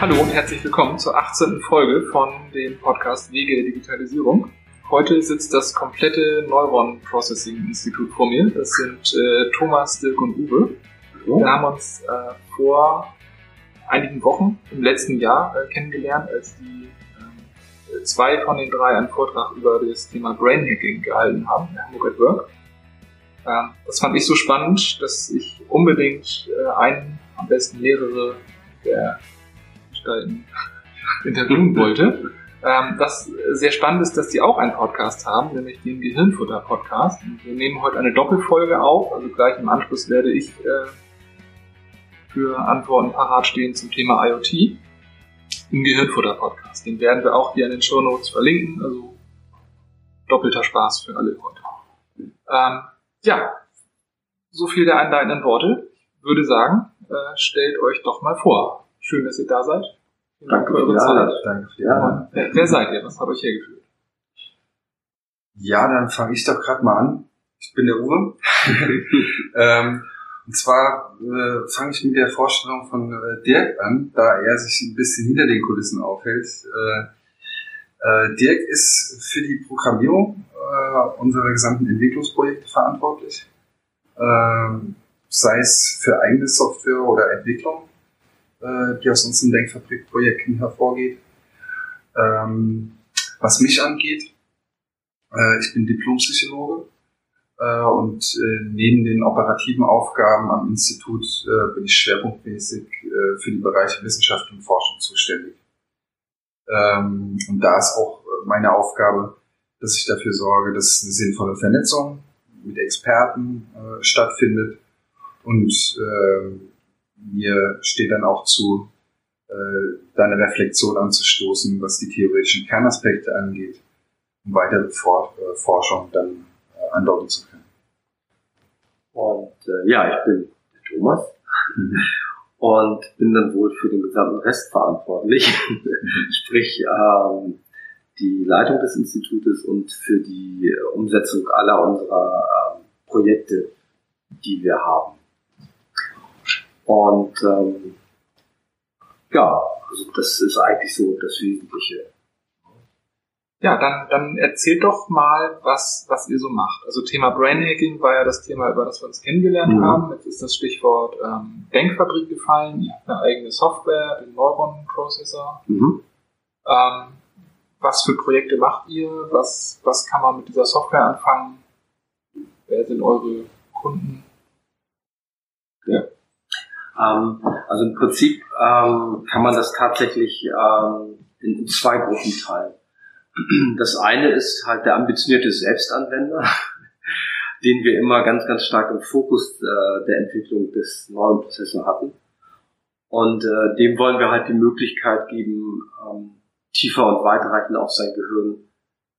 Hallo und herzlich willkommen zur 18. Folge von dem Podcast Wege der Digitalisierung. Heute sitzt das komplette Neuron Processing Institut vor mir. Das sind äh, Thomas, Dirk und Uwe. Wir haben uns äh, vor einigen Wochen im letzten Jahr äh, kennengelernt, als die äh, zwei von den drei einen Vortrag über das Thema Brain Hacking gehalten haben in Hamburg at Work. Ähm, das fand ich so spannend, dass ich unbedingt äh, einen, am besten mehrere der Gestalten interviewen wollte. Ähm, das sehr spannend ist, dass die auch einen Podcast haben, nämlich den Gehirnfutter-Podcast. Wir nehmen heute eine Doppelfolge auf, also gleich im Anschluss werde ich äh, für Antworten parat stehen zum Thema IoT im Gehirnfutter-Podcast. Den werden wir auch hier in den Show Notes verlinken, also doppelter Spaß für alle heute. Ähm, ja, so viel der einleitenden Worte. Ich würde sagen, äh, stellt euch doch mal vor. Schön, dass ihr da seid. Vielen Dank für eure Zeit. Danke für die Einladung. Wer, wer seid ihr? Was hat euch hergeführt? Ja, dann fange ich doch gerade mal an. Ich bin der Uwe. ähm, und zwar äh, fange ich mit der Vorstellung von äh, Dirk an, da er sich ein bisschen hinter den Kulissen aufhält. Äh, äh, Dirk ist für die Programmierung äh, unserer gesamten Entwicklungsprojekte verantwortlich. Ähm, sei es für eigene Software oder Entwicklung äh, die aus unseren Denkfabrikprojekten hervorgeht. Ähm, was mich angeht, äh, ich bin Diplompsychologe äh, und äh, neben den operativen Aufgaben am Institut äh, bin ich schwerpunktmäßig äh, für die Bereiche Wissenschaft und Forschung zuständig. Ähm, und da ist auch meine Aufgabe, dass ich dafür sorge, dass eine sinnvolle Vernetzung mit Experten äh, stattfindet und äh, mir steht dann auch zu, äh, da eine Reflexion anzustoßen, was die theoretischen Kernaspekte angeht, um weitere For äh, Forschung dann äh, andeuten zu können. Und äh, ja, ich bin Thomas mhm. und bin dann wohl für den gesamten Rest verantwortlich, mhm. sprich ähm, die Leitung des Institutes und für die Umsetzung aller unserer ähm, Projekte, die wir haben. Und ähm, ja, also das ist eigentlich so das Wesentliche. Ja, dann, dann erzählt doch mal, was, was ihr so macht. Also Thema Brain Hacking war ja das Thema, über das wir uns kennengelernt mhm. haben. Jetzt ist das Stichwort ähm, Denkfabrik gefallen. Ihr habt eine eigene Software, den Neuron Processor. Mhm. Ähm, was für Projekte macht ihr? Was, was kann man mit dieser Software anfangen? Wer sind eure Kunden? Ja. Ähm, also im Prinzip ähm, kann man das tatsächlich ähm, in, in zwei Gruppen teilen. Das eine ist halt der ambitionierte Selbstanwender, den wir immer ganz, ganz stark im Fokus äh, der Entwicklung des neuen Prozessors hatten. Und äh, dem wollen wir halt die Möglichkeit geben, ähm, tiefer und weiterreichend auf sein Gehirn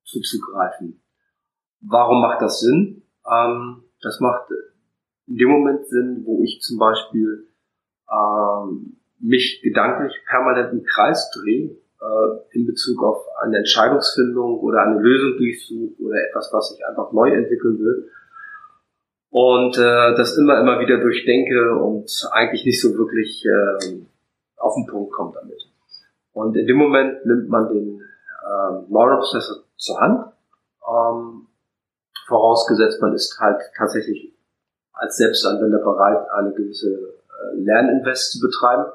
zuzugreifen. Warum macht das Sinn? Ähm, das macht in dem Moment Sinn, wo ich zum Beispiel ähm, mich gedanklich permanent im Kreis drehe äh, in Bezug auf eine Entscheidungsfindung oder eine Lösung durchsuche oder etwas, was ich einfach neu entwickeln will. Und äh, das immer, immer wieder durchdenke und eigentlich nicht so wirklich äh, auf den Punkt kommt damit. Und in dem Moment nimmt man den äh, Neuroprozessor zur Hand, ähm, vorausgesetzt man ist halt tatsächlich als Selbstanwender bereit, eine gewisse Lerninvest zu betreiben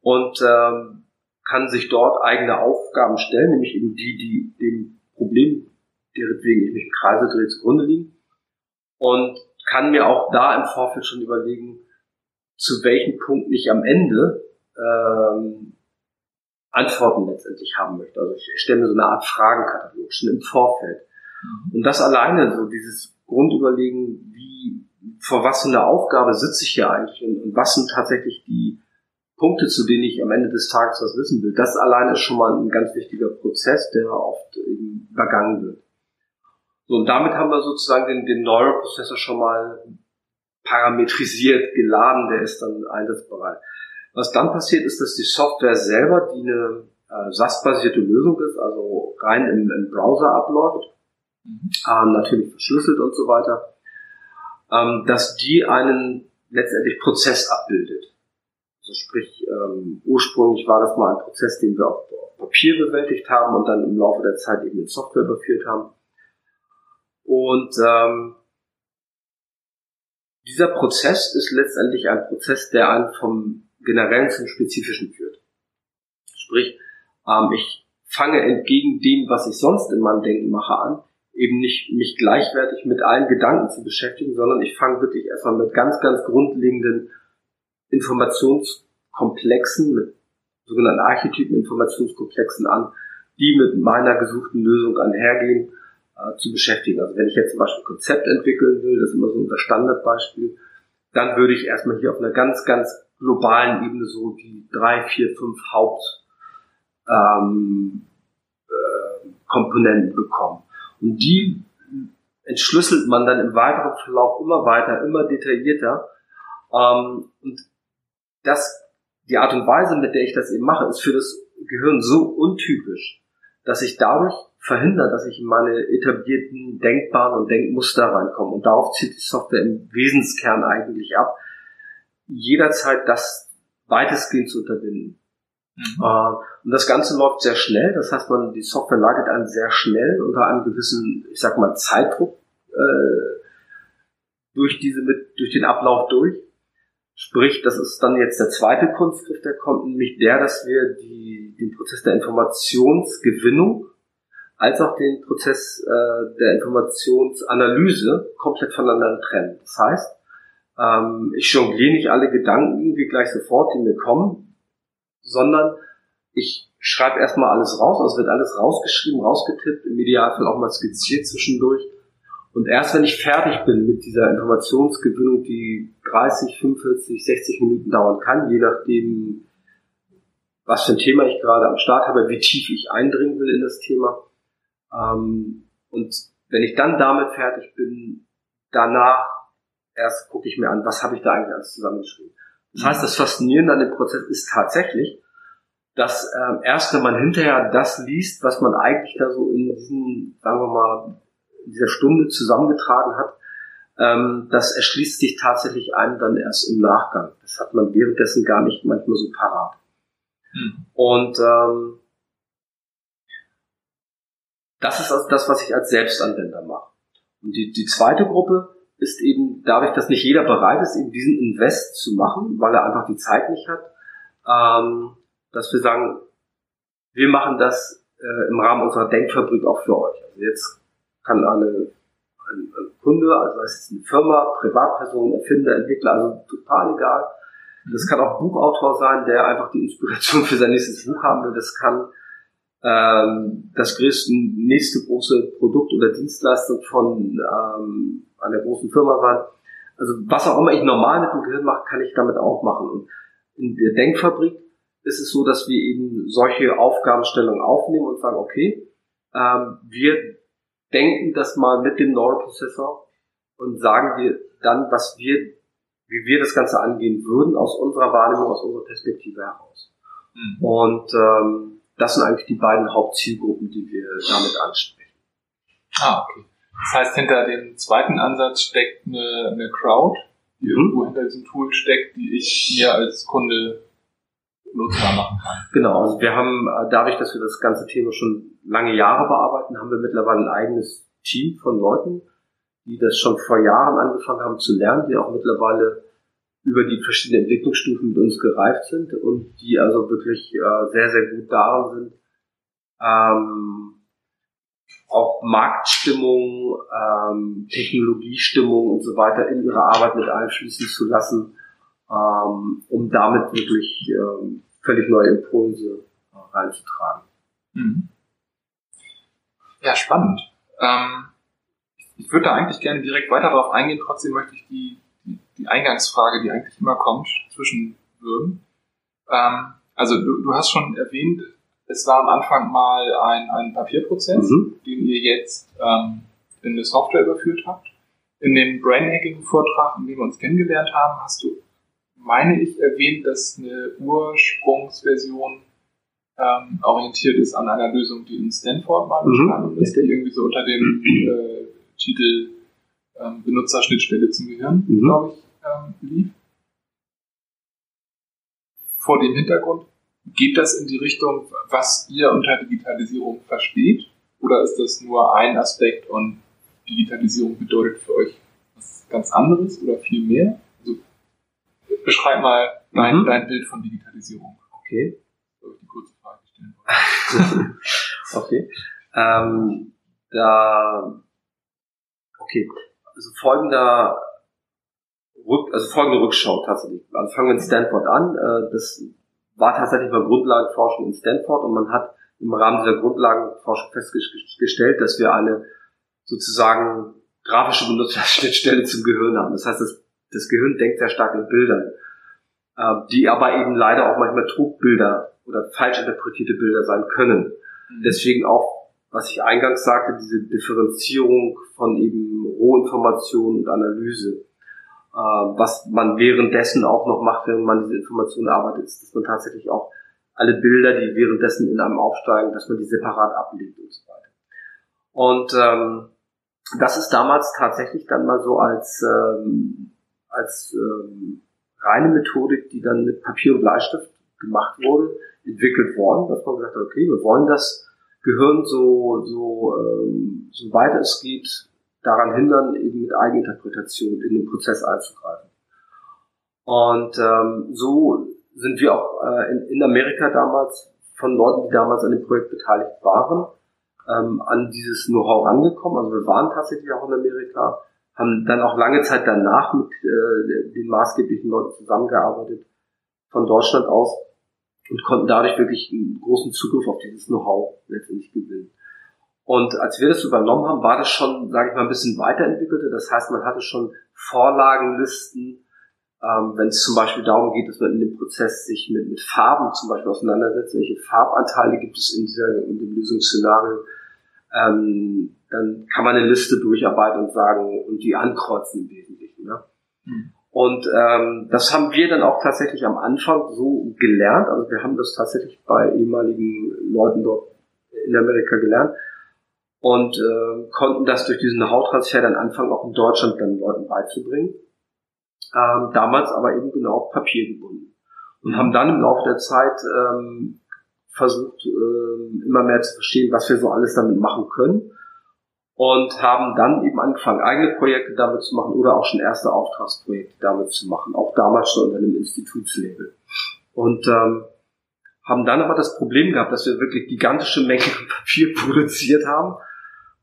und ähm, kann sich dort eigene Aufgaben stellen, nämlich eben die, die dem Problem, deretwegen ich mich im Kreise drehe, zugrunde liegen und kann mir auch da im Vorfeld schon überlegen, zu welchem Punkt ich am Ende ähm, Antworten letztendlich haben möchte. Also ich stelle mir so eine Art Fragenkatalog schon im Vorfeld. Mhm. Und das alleine, so dieses Grundüberlegen, vor was für eine Aufgabe sitze ich hier eigentlich und, und, was sind tatsächlich die Punkte, zu denen ich am Ende des Tages was wissen will. Das allein ist schon mal ein ganz wichtiger Prozess, der oft eben übergangen wird. So, und damit haben wir sozusagen den, den Neuroprozessor schon mal parametrisiert, geladen, der ist dann einsatzbereit. Was dann passiert, ist, dass die Software selber, die eine äh, SAS-basierte Lösung ist, also rein im, im Browser abläuft, mhm. ähm, natürlich verschlüsselt und so weiter, ähm, dass die einen letztendlich Prozess abbildet. Also sprich, ähm, ursprünglich war das mal ein Prozess, den wir auf, auf Papier bewältigt haben und dann im Laufe der Zeit eben in Software überführt haben. Und ähm, dieser Prozess ist letztendlich ein Prozess, der einen vom Generellen zum Spezifischen führt. Sprich, ähm, ich fange entgegen dem, was ich sonst in meinem Denken mache, an, eben nicht mich gleichwertig mit allen Gedanken zu beschäftigen, sondern ich fange wirklich erstmal mit ganz, ganz grundlegenden Informationskomplexen, mit sogenannten Archetypen Informationskomplexen an, die mit meiner gesuchten Lösung einhergehen, äh, zu beschäftigen. Also wenn ich jetzt zum Beispiel ein Konzept entwickeln will, das ist immer so unser Standardbeispiel, dann würde ich erstmal hier auf einer ganz, ganz globalen Ebene so die drei, vier, fünf Haupt ähm, äh, Komponenten bekommen. Und die entschlüsselt man dann im weiteren Verlauf immer weiter, immer detaillierter. Ähm, und das, die Art und Weise, mit der ich das eben mache, ist für das Gehirn so untypisch, dass ich dadurch verhindere, dass ich in meine etablierten Denkbahnen und Denkmuster reinkomme. Und darauf zieht die Software im Wesenskern eigentlich ab, jederzeit das weitestgehend zu unterbinden. Mhm. Äh, und das Ganze läuft sehr schnell. Das heißt, man, die Software leitet einen sehr schnell unter einem gewissen, ich sag mal, Zeitdruck äh, durch diese mit, durch den Ablauf durch. Sprich, das ist dann jetzt der zweite Kunstgriff, der kommt, nämlich der, dass wir die, den Prozess der Informationsgewinnung als auch den Prozess äh, der Informationsanalyse komplett voneinander trennen. Das heißt, ähm, ich jongliere nicht alle Gedanken irgendwie gleich sofort, die mir kommen, sondern ich schreibe erstmal alles raus, also wird alles rausgeschrieben, rausgetippt, im Idealfall auch mal skizziert zwischendurch. Und erst wenn ich fertig bin mit dieser Informationsgewinnung, die 30, 45, 60 Minuten dauern kann, je nachdem, was für ein Thema ich gerade am Start habe, wie tief ich eindringen will in das Thema. Ähm, und wenn ich dann damit fertig bin, danach erst gucke ich mir an, was habe ich da eigentlich alles zusammengeschrieben. Das heißt, das Faszinierende an dem Prozess ist tatsächlich, dass ähm, erst wenn man hinterher das liest, was man eigentlich da so in diesen, sagen wir mal, dieser Stunde zusammengetragen hat, ähm, das erschließt sich tatsächlich einem dann erst im Nachgang. Das hat man währenddessen gar nicht manchmal so parat. Hm. Und ähm, das ist also das, was ich als Selbstanwender mache. Und die, die zweite Gruppe ist eben dadurch, dass nicht jeder bereit ist, eben diesen Invest zu machen, weil er einfach die Zeit nicht hat, ähm, dass wir sagen, wir machen das äh, im Rahmen unserer Denkfabrik auch für euch. Also jetzt kann eine, ein, ein Kunde, also das ist eine Firma, Privatperson, Erfinder, Entwickler, also total egal. Das kann auch Buchautor sein, der einfach die Inspiration für sein nächstes Buch haben will. Das kann ähm, das größte, nächste große Produkt oder Dienstleistung von ähm, einer großen Firma sein. Also was auch immer ich normal mit dem Gehirn mache, kann ich damit auch machen. Und in der Denkfabrik ist es so, dass wir eben solche Aufgabenstellungen aufnehmen und sagen, okay, ähm, wir denken das mal mit dem Neuroprozessor und sagen dir dann, was wir, wie wir das Ganze angehen würden aus unserer Wahrnehmung, aus unserer Perspektive heraus. Mhm. Und ähm, das sind eigentlich die beiden Hauptzielgruppen, die wir damit ansprechen. Ah, okay. Das heißt, hinter dem zweiten Ansatz steckt eine, eine Crowd, die mhm. irgendwo hinter diesem Tool steckt, die ich mir als Kunde nutzbar machen kann. Genau, also wir haben äh, dadurch, dass wir das ganze Thema schon lange Jahre bearbeiten, haben wir mittlerweile ein eigenes Team von Leuten, die das schon vor Jahren angefangen haben zu lernen, die auch mittlerweile über die verschiedenen Entwicklungsstufen mit uns gereift sind und die also wirklich äh, sehr, sehr gut daran sind, ähm, auch Marktstimmung, ähm, Technologiestimmung und so weiter in ihre Arbeit mit einfließen zu lassen, ähm, um damit wirklich ähm, völlig neue Impulse äh, reinzutragen. Mhm. Ja, spannend. Ähm, ich würde da eigentlich gerne direkt weiter darauf eingehen, trotzdem möchte ich die die Eingangsfrage, die eigentlich immer kommt, zwischenwürgen. Ähm, also du, du hast schon erwähnt, es war am Anfang mal ein, ein Papierprozess, mhm. den ihr jetzt ähm, in eine Software überführt habt. In dem Brainhacking-Vortrag, in dem wir uns kennengelernt haben, hast du, meine ich, erwähnt, dass eine Ursprungsversion ähm, orientiert ist an einer Lösung, die in Stanford mal mhm. entstanden mhm. ist, die irgendwie so unter dem äh, Titel ähm, Benutzerschnittstelle zum Gehirn, mhm. glaube ich, ähm, lief. vor dem Hintergrund, geht das in die Richtung, was ihr unter Digitalisierung versteht? Oder ist das nur ein Aspekt und Digitalisierung bedeutet für euch was ganz anderes oder viel mehr? Also, beschreib mal dein, mhm. dein Bild von Digitalisierung. Okay. Soll ich die kurze Frage stellen? okay. Ähm, da, okay. Also folgender Rück, also folgende Rückschau tatsächlich. Also fangen wir in Stanford an. Äh, das war tatsächlich mal Grundlagenforschung in Stanford und man hat im Rahmen dieser Grundlagenforschung festgestellt, dass wir eine sozusagen grafische Benutzerschnittstelle zum Gehirn haben. Das heißt, das, das Gehirn denkt sehr stark in Bildern, äh, die aber eben leider auch manchmal Trugbilder oder falsch interpretierte Bilder sein können. Mhm. Deswegen auch, was ich eingangs sagte, diese Differenzierung von eben Rohinformation und Analyse. Äh, was man währenddessen auch noch macht, wenn man diese Informationen arbeitet, ist, dass man tatsächlich auch alle Bilder, die währenddessen in einem aufsteigen, dass man die separat ablegt und so weiter. Und ähm, das ist damals tatsächlich dann mal so als, ähm, als ähm, reine Methodik, die dann mit Papier und Bleistift gemacht wurde, entwickelt worden, dass man gesagt hat, okay, wir wollen das Gehirn so, so, ähm, so weit es geht daran hindern, eben mit Eigeninterpretation in den Prozess einzugreifen. Und ähm, so sind wir auch äh, in, in Amerika damals von Leuten, die damals an dem Projekt beteiligt waren, ähm, an dieses Know-how angekommen. Also wir waren tatsächlich auch in Amerika, haben dann auch lange Zeit danach mit äh, den maßgeblichen Leuten zusammengearbeitet von Deutschland aus und konnten dadurch wirklich einen großen Zugriff auf dieses Know-how letztendlich gewinnen. Und als wir das übernommen haben, war das schon, sage ich mal, ein bisschen weiterentwickelter. Das heißt, man hatte schon Vorlagenlisten, ähm, wenn es zum Beispiel darum geht, dass man in dem Prozess sich mit, mit Farben zum Beispiel auseinandersetzt, welche Farbanteile gibt es in, dieser, in dem Lösungsszenario, ähm, dann kann man eine Liste durcharbeiten und sagen und die ankreuzen im Wesentlichen. Ne? Mhm. Und ähm, das haben wir dann auch tatsächlich am Anfang so gelernt. Also wir haben das tatsächlich bei ehemaligen Leuten dort in Amerika gelernt und äh, konnten das durch diesen Hauttransfer dann anfangen, auch in Deutschland dann Leuten beizubringen. Ähm, damals aber eben genau auf Papier gebunden. Und haben dann im Laufe der Zeit ähm, versucht, äh, immer mehr zu verstehen, was wir so alles damit machen können. Und haben dann eben angefangen, eigene Projekte damit zu machen oder auch schon erste Auftragsprojekte damit zu machen. Auch damals schon unter einem Institutslabel. Und ähm, haben dann aber das Problem gehabt, dass wir wirklich gigantische Mengen Papier produziert haben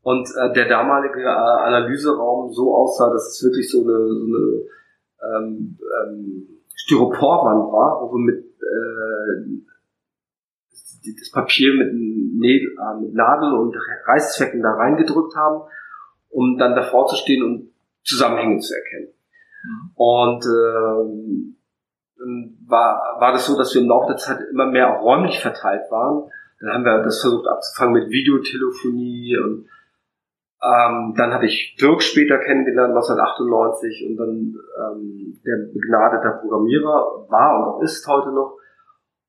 und äh, der damalige äh, Analyseraum so aussah, dass es wirklich so eine, so eine ähm, ähm, Styroporwand war, wo wir mit äh, das Papier mit, Nägel, äh, mit Nadel und Reißzwecken da reingedrückt haben, um dann davor zu stehen und Zusammenhänge zu erkennen. Mhm. Und äh, war, war das so, dass wir im Laufe der Zeit immer mehr auch räumlich verteilt waren. Dann haben wir das versucht abzufangen mit Videotelefonie und ähm, dann hatte ich Dirk später kennengelernt, 1998, und dann ähm, der begnadeter Programmierer war und auch ist heute noch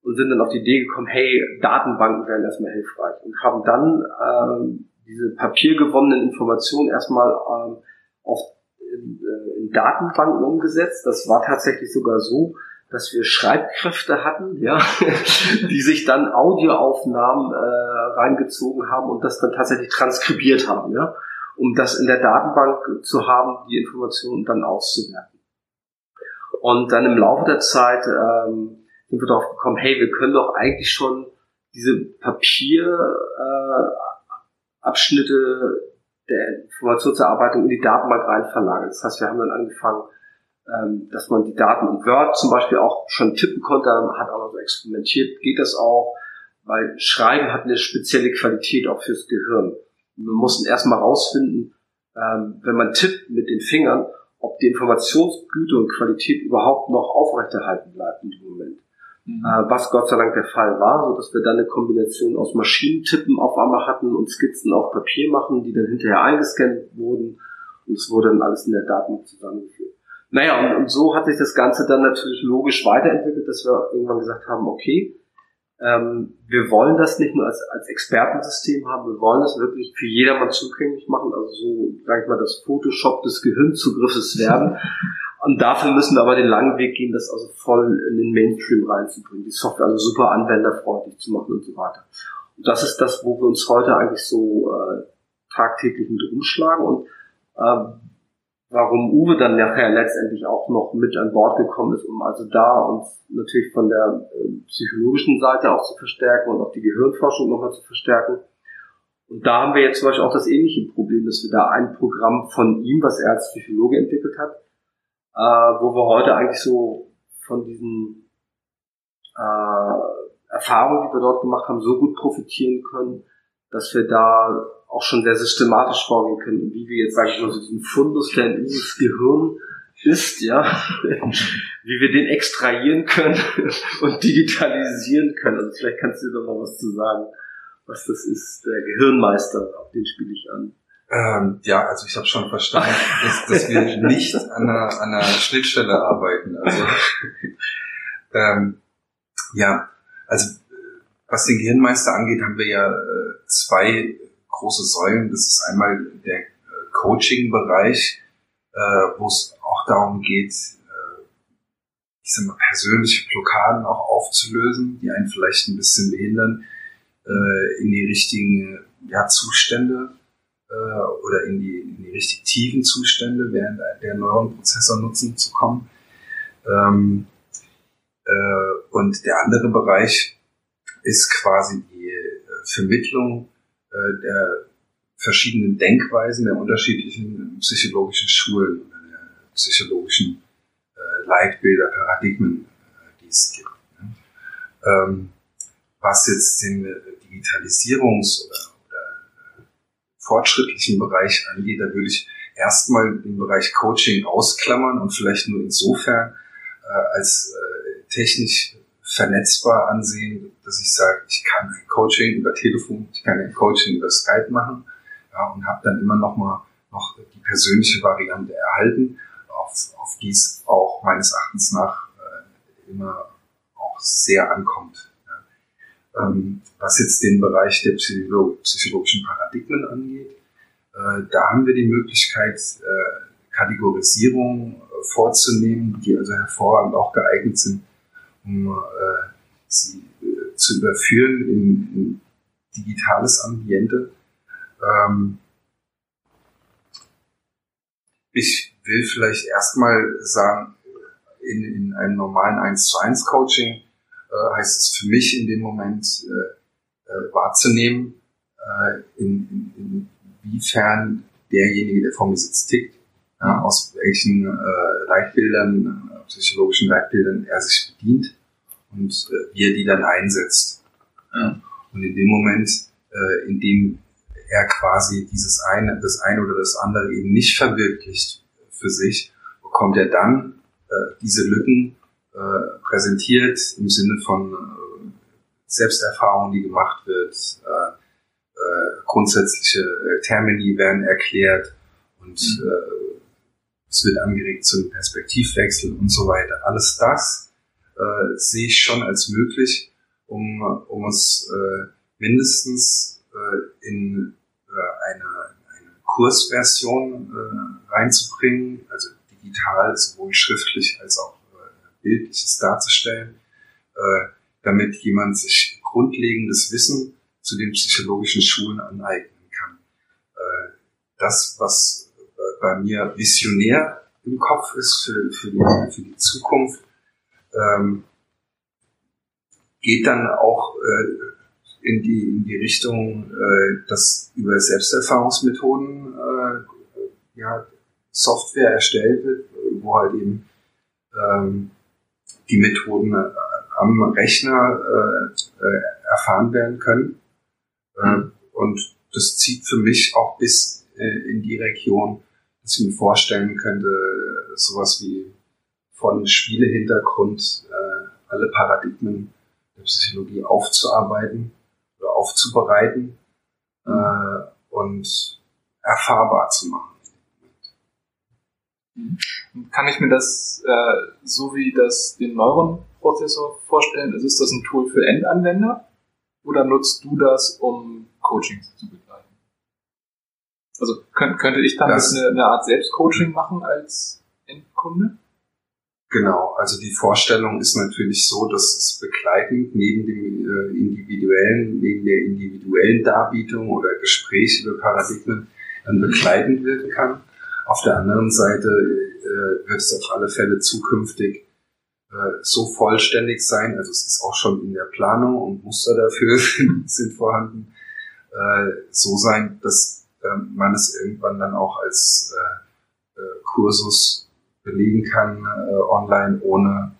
und sind dann auf die Idee gekommen, hey, Datenbanken wären erstmal hilfreich und haben dann ähm, diese papiergewonnenen Informationen erstmal ähm, auf, in, äh, in Datenbanken umgesetzt. Das war tatsächlich sogar so, dass wir Schreibkräfte hatten, ja, die sich dann Audioaufnahmen äh, reingezogen haben und das dann tatsächlich transkribiert haben, ja, um das in der Datenbank zu haben, die Informationen dann auszuwerten. Und dann im Laufe der Zeit ähm, sind wir darauf gekommen, hey, wir können doch eigentlich schon diese Papierabschnitte äh, der Informationserarbeitung in die Datenbank rein verlagern. Das heißt, wir haben dann angefangen, ähm, dass man die Daten in Word zum Beispiel auch schon tippen konnte, hat aber so experimentiert, geht das auch, weil Schreiben hat eine spezielle Qualität auch fürs Gehirn. Wir mussten erstmal rausfinden, ähm, wenn man tippt mit den Fingern, ob die Informationsgüte und Qualität überhaupt noch aufrechterhalten bleibt in dem Moment. Mhm. Äh, was Gott sei Dank der Fall war, so dass wir dann eine Kombination aus Maschinentippen auf einmal hatten und Skizzen auf Papier machen, die dann hinterher eingescannt wurden und es wurde dann alles in der Datenbank zusammengeführt. Naja, und, und so hat sich das Ganze dann natürlich logisch weiterentwickelt, dass wir irgendwann gesagt haben, okay, ähm, wir wollen das nicht nur als, als Expertensystem haben, wir wollen es wirklich für jedermann zugänglich machen, also so, sag ich mal, das Photoshop des Gehirnzugriffes werden. Und dafür müssen wir aber den langen Weg gehen, das also voll in den Mainstream reinzubringen, die Software also super anwenderfreundlich zu machen und so weiter. Und das ist das, wo wir uns heute eigentlich so äh, tagtäglich mit rumschlagen und äh, warum Uwe dann nachher letztendlich auch noch mit an Bord gekommen ist, um also da uns natürlich von der äh, psychologischen Seite auch zu verstärken und auch die Gehirnforschung nochmal zu verstärken. Und da haben wir jetzt zum Beispiel auch das ähnliche Problem, dass wir da ein Programm von ihm, was er als Psychologe entwickelt hat, äh, wo wir heute eigentlich so von diesen äh, Erfahrungen, die wir dort gemacht haben, so gut profitieren können, dass wir da auch schon sehr systematisch vorgehen können wie wir jetzt, sage ich mal, so diesen Fundus, der in unseres Gehirn ist, ja, wie wir den extrahieren können und digitalisieren können. Also vielleicht kannst du da mal was zu sagen, was das ist, der Gehirnmeister, auf den spiele ich an. Ähm, ja, also ich habe schon verstanden, dass, dass wir nicht an einer, an einer Schnittstelle arbeiten. Also ähm, ja, also was den Gehirnmeister angeht, haben wir ja äh, zwei große Säulen. Das ist einmal der äh, Coaching-Bereich, äh, wo es auch darum geht, äh, ich sag mal, persönliche Blockaden auch aufzulösen, die einen vielleicht ein bisschen behindern, äh, in die richtigen ja, Zustände äh, oder in die, in die richtig tiefen Zustände während der Neuronprozessornutzung zu kommen. Ähm, äh, und der andere Bereich ist quasi die äh, Vermittlung äh, der verschiedenen Denkweisen der unterschiedlichen psychologischen Schulen oder der psychologischen äh, Leitbilder, Paradigmen, die es gibt. Ne? Ähm, was jetzt den Digitalisierungs- oder, oder fortschrittlichen Bereich angeht, da würde ich erstmal den Bereich Coaching ausklammern und vielleicht nur insofern als technisch vernetzbar ansehen, dass ich sage, ich kann ein Coaching über Telefon, ich kann ein Coaching über Skype machen ja, und habe dann immer noch mal noch die persönliche Variante erhalten, auf, auf die es auch meines Erachtens nach äh, immer auch sehr ankommt. Ja. Ähm, was jetzt den Bereich der Psycholo psychologischen Paradigmen angeht, äh, da haben wir die Möglichkeit, äh, Kategorisierung äh, vorzunehmen, die also hervorragend auch geeignet sind, um äh, sie äh, zu überführen in, in digitales Ambiente. Ähm, ich will vielleicht erstmal sagen, in, in einem normalen 1 zu 1 Coaching äh, heißt es für mich in dem Moment äh, äh, wahrzunehmen, äh, in, in, inwiefern derjenige, der vor mir sitzt, tickt, ja, aus welchen äh, Leitbildern psychologischen Leitbildern er sich bedient und äh, wie er die dann einsetzt. Ja. Und in dem Moment, äh, in dem er quasi dieses eine, das eine oder das andere eben nicht verwirklicht für sich, bekommt er dann äh, diese Lücken äh, präsentiert im Sinne von äh, Selbsterfahrung, die gemacht wird, äh, äh, grundsätzliche Termini werden erklärt und mhm. äh, es wird angeregt zum Perspektivwechsel und so weiter. Alles das äh, sehe ich schon als möglich, um, um es äh, mindestens äh, in äh, eine, eine Kursversion äh, reinzubringen, also digital, sowohl schriftlich als auch äh, bildliches darzustellen, äh, damit jemand sich grundlegendes Wissen zu den psychologischen Schulen aneignen kann. Äh, das, was bei mir visionär im Kopf ist für, für, die, für die Zukunft, ähm, geht dann auch äh, in, die, in die Richtung, äh, dass über Selbsterfahrungsmethoden äh, ja, Software erstellt wird, wo halt eben ähm, die Methoden äh, am Rechner äh, äh, erfahren werden können. Äh, und das zieht für mich auch bis äh, in die Region ich mir vorstellen könnte, sowas wie von Spielehintergrund äh, alle Paradigmen der Psychologie aufzuarbeiten oder aufzubereiten äh, und erfahrbar zu machen. Kann ich mir das äh, so wie das den Neuronprozessor vorstellen? Also ist das ein Tool für Endanwender oder nutzt du das, um Coachings zu begleiten? Also könnte, könnte ich dann eine, eine Art Selbstcoaching machen als Endkunde? Genau, also die Vorstellung ist natürlich so, dass es begleitend neben dem äh, individuellen, neben der individuellen Darbietung oder Gespräch über Paradigmen dann begleitend wirken kann. Auf der anderen Seite äh, wird es auf alle Fälle zukünftig äh, so vollständig sein, also es ist auch schon in der Planung und Muster dafür sind vorhanden, äh, so sein, dass äh, man es irgendwann dann auch als äh, äh, Kursus belegen kann äh, online, ohne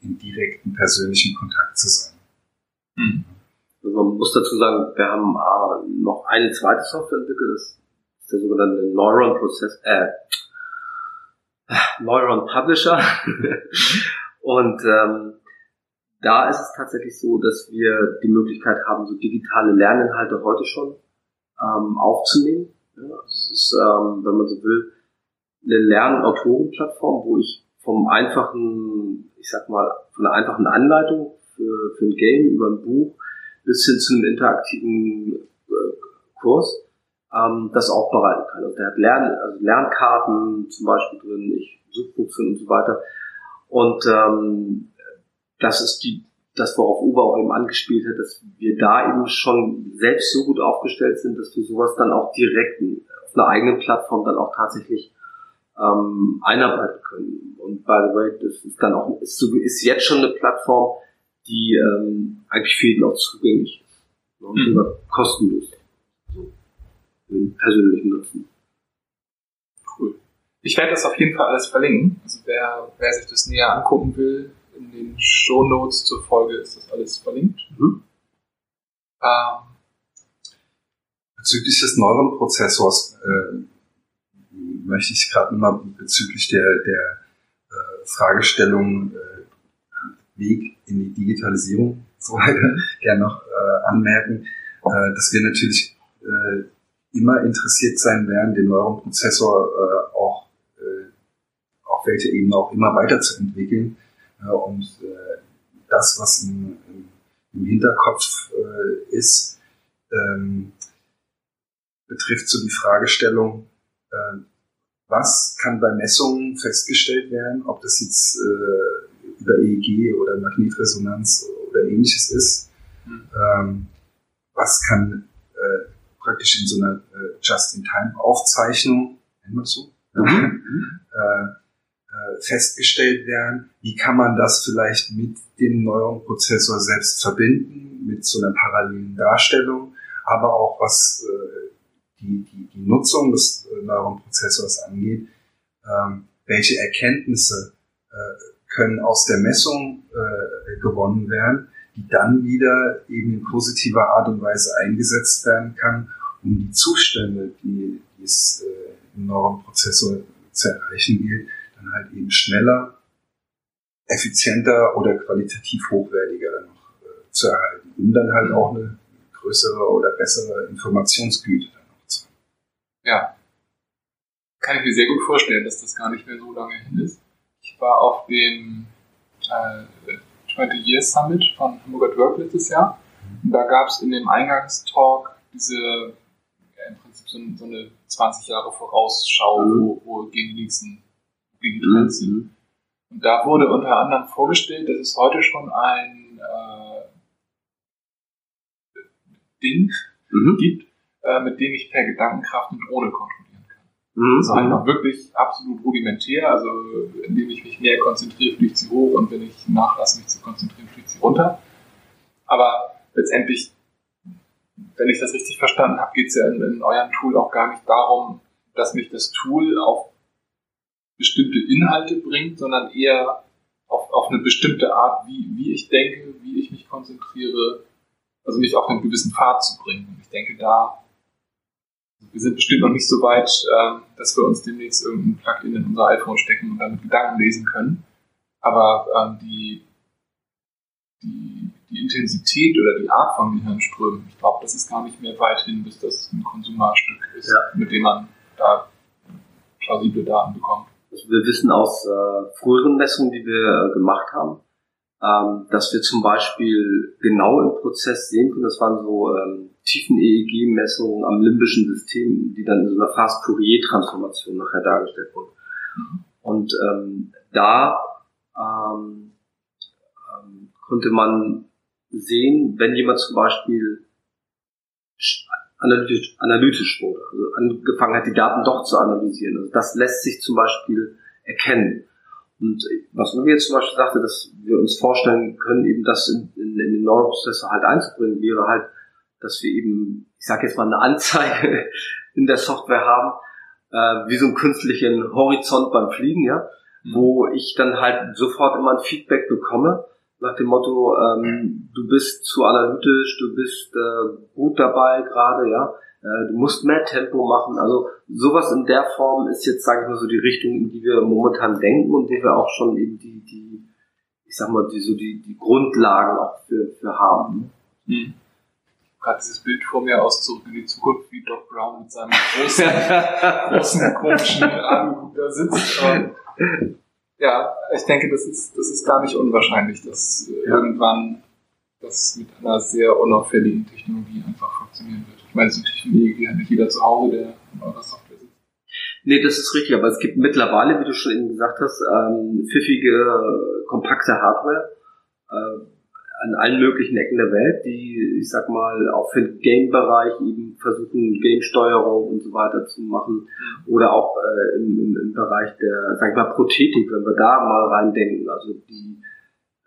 in direkten persönlichen Kontakt zu sein. Mhm. Also man muss dazu sagen, wir haben noch eine zweite Software entwickelt, das ist der sogenannte Neuron Prozess, äh, Neuron Publisher. Und ähm, da ist es tatsächlich so, dass wir die Möglichkeit haben, so digitale Lerninhalte heute schon ähm, aufzunehmen. Ja, also es ist, ähm, wenn man so will, eine Lern-Autoren-Plattform, wo ich vom einfachen, ich sag mal, von einer einfachen Anleitung für, für ein Game über ein Buch bis hin zu einem interaktiven äh, Kurs ähm, das auch bereiten kann. Und der hat Lern, also Lernkarten zum Beispiel drin, ich Suchfunktionen und so weiter. Und ähm, das ist die, das, worauf Uwe auch eben angespielt hat, dass wir da eben schon selbst so gut aufgestellt sind, dass wir sowas dann auch direkt auf einer eigenen Plattform dann auch tatsächlich ähm, einarbeiten können. Und by the way, das ist dann auch ist, ist jetzt schon eine Plattform, die ähm, eigentlich für jeden auch zugänglich ist. Und mhm. sogar kostenlos. So, den persönlichen Nutzen. Cool. Ich werde das auf jeden Fall alles verlinken. Also wer, wer sich das näher angucken will, in den Show Notes zur Folge ist das alles verlinkt. Mhm. Ähm, Bezüglich des Neuronprozessors äh, möchte ich gerade mal bezüglich der, der äh, Fragestellung äh, Weg in die Digitalisierung so weiter gerne noch äh, anmerken, äh, dass wir natürlich äh, immer interessiert sein werden, den Neuronprozessor auch auf welcher Ebene auch immer weiterzuentwickeln und äh, das, was im, Hinterkopf äh, ist, ähm, betrifft so die Fragestellung, äh, was kann bei Messungen festgestellt werden, ob das jetzt über EEG oder Magnetresonanz oder ähnliches ist. Mhm. Ähm, was kann äh, praktisch in so einer äh, Just-in-Time-Aufzeichnung, nennen wir es so, mhm. äh, äh, festgestellt werden. Wie kann man das vielleicht mit dem Neuronprozessor selbst verbinden, mit so einer parallelen Darstellung, aber auch was äh, die, die, die Nutzung des äh, Neuronprozessors angeht, ähm, welche Erkenntnisse können aus der Messung gewonnen werden, die dann wieder eben in positiver Art und Weise eingesetzt werden kann, um die Zustände, die, die es im Neuronprozessor zu erreichen gilt, dann halt eben schneller, effizienter oder qualitativ hochwertiger noch äh, zu erhalten, um dann halt auch eine größere oder bessere Informationsgüte ja, kann ich mir sehr gut vorstellen, dass das gar nicht mehr so lange hin ist. Ich war auf dem äh, 20 Years Summit von Hamburger Work letztes Jahr. Und da gab es in dem Eingangstalk diese, im Prinzip so, eine 20 Jahre Vorausschau, wo, wo gegen die nächsten gegen. Mhm. Und da wurde unter anderem vorgestellt, dass es heute schon ein äh, Ding mhm. gibt, äh, mit dem ich per Gedankenkraft eine Drohne kontrollieren kann. Mhm. Das ist halt noch wirklich absolut rudimentär, also indem ich mich mehr konzentriere, fliege ich sie hoch und wenn ich nachlasse, mich zu konzentrieren, fliege ich sie runter. Aber letztendlich, wenn ich das richtig verstanden habe, geht es ja in, in eurem Tool auch gar nicht darum, dass mich das Tool auf bestimmte Inhalte bringt, sondern eher auf, auf eine bestimmte Art, wie, wie ich denke, wie ich mich konzentriere, also mich auf einen gewissen Pfad zu bringen. Und ich denke, da wir sind bestimmt noch nicht so weit, äh, dass wir uns demnächst irgendein Plugin in unser iPhone stecken und damit Gedanken lesen können. Aber ähm, die, die, die Intensität oder die Art von Gehirnströmen, ich glaube, das ist gar nicht mehr weit hin, bis das ein Konsumarstück ist, ja. mit dem man da plausible Daten bekommt. Wir wissen aus äh, früheren Messungen, die wir äh, gemacht haben, ähm, dass wir zum Beispiel genau im Prozess sehen können, das waren so ähm, tiefen EEG-Messungen am limbischen System, die dann in so einer Fast-Fourier-Transformation nachher dargestellt wurden. Mhm. Und ähm, da ähm, ähm, konnte man sehen, wenn jemand zum Beispiel analytisch, analytisch wurde, also angefangen hat, die Daten doch zu analysieren. Also das lässt sich zum Beispiel erkennen. Und was Uwe jetzt zum Beispiel sagte, dass wir uns vorstellen können, eben das in, in, in den Neuroprozessor halt einzubringen, wäre halt, dass wir eben, ich sage jetzt mal, eine Anzeige in der Software haben, äh, wie so einen künstlichen Horizont beim Fliegen, ja, mhm. wo ich dann halt sofort immer ein Feedback bekomme, nach dem Motto, ähm, du bist zu analytisch, du bist äh, gut dabei gerade, ja, äh, du musst mehr Tempo machen. Also sowas in der Form ist jetzt, sage ich mal, so die Richtung, in die wir momentan denken und wo wir auch schon eben die, die ich sag mal, die so die, die Grundlagen auch für, für haben. Mhm. Gerade dieses Bild vor mir aus zurück in die Zukunft, wie Doc Brown mit seinem großen, großen komischen Aluhut da sitzt. ja, ich denke, das ist, das ist gar nicht unwahrscheinlich, dass äh, ja. irgendwann das mit einer sehr unauffälligen Technologie einfach funktionieren wird. Ich meine, es ist natürlich nicht jeder zu Hause, der in eurer Software sitzt. Nee, das ist richtig, aber es gibt mittlerweile, wie du schon eben gesagt hast, ähm, pfiffige, kompakte Hardware äh, an allen möglichen Ecken der Welt, die, ich sag mal, auch für den Game-Bereich eben versuchen, Game-Steuerung und so weiter zu machen. Mhm. Oder auch äh, im, im, im Bereich der, sag ich mal, Prothetik, wenn wir da mal reindenken, also die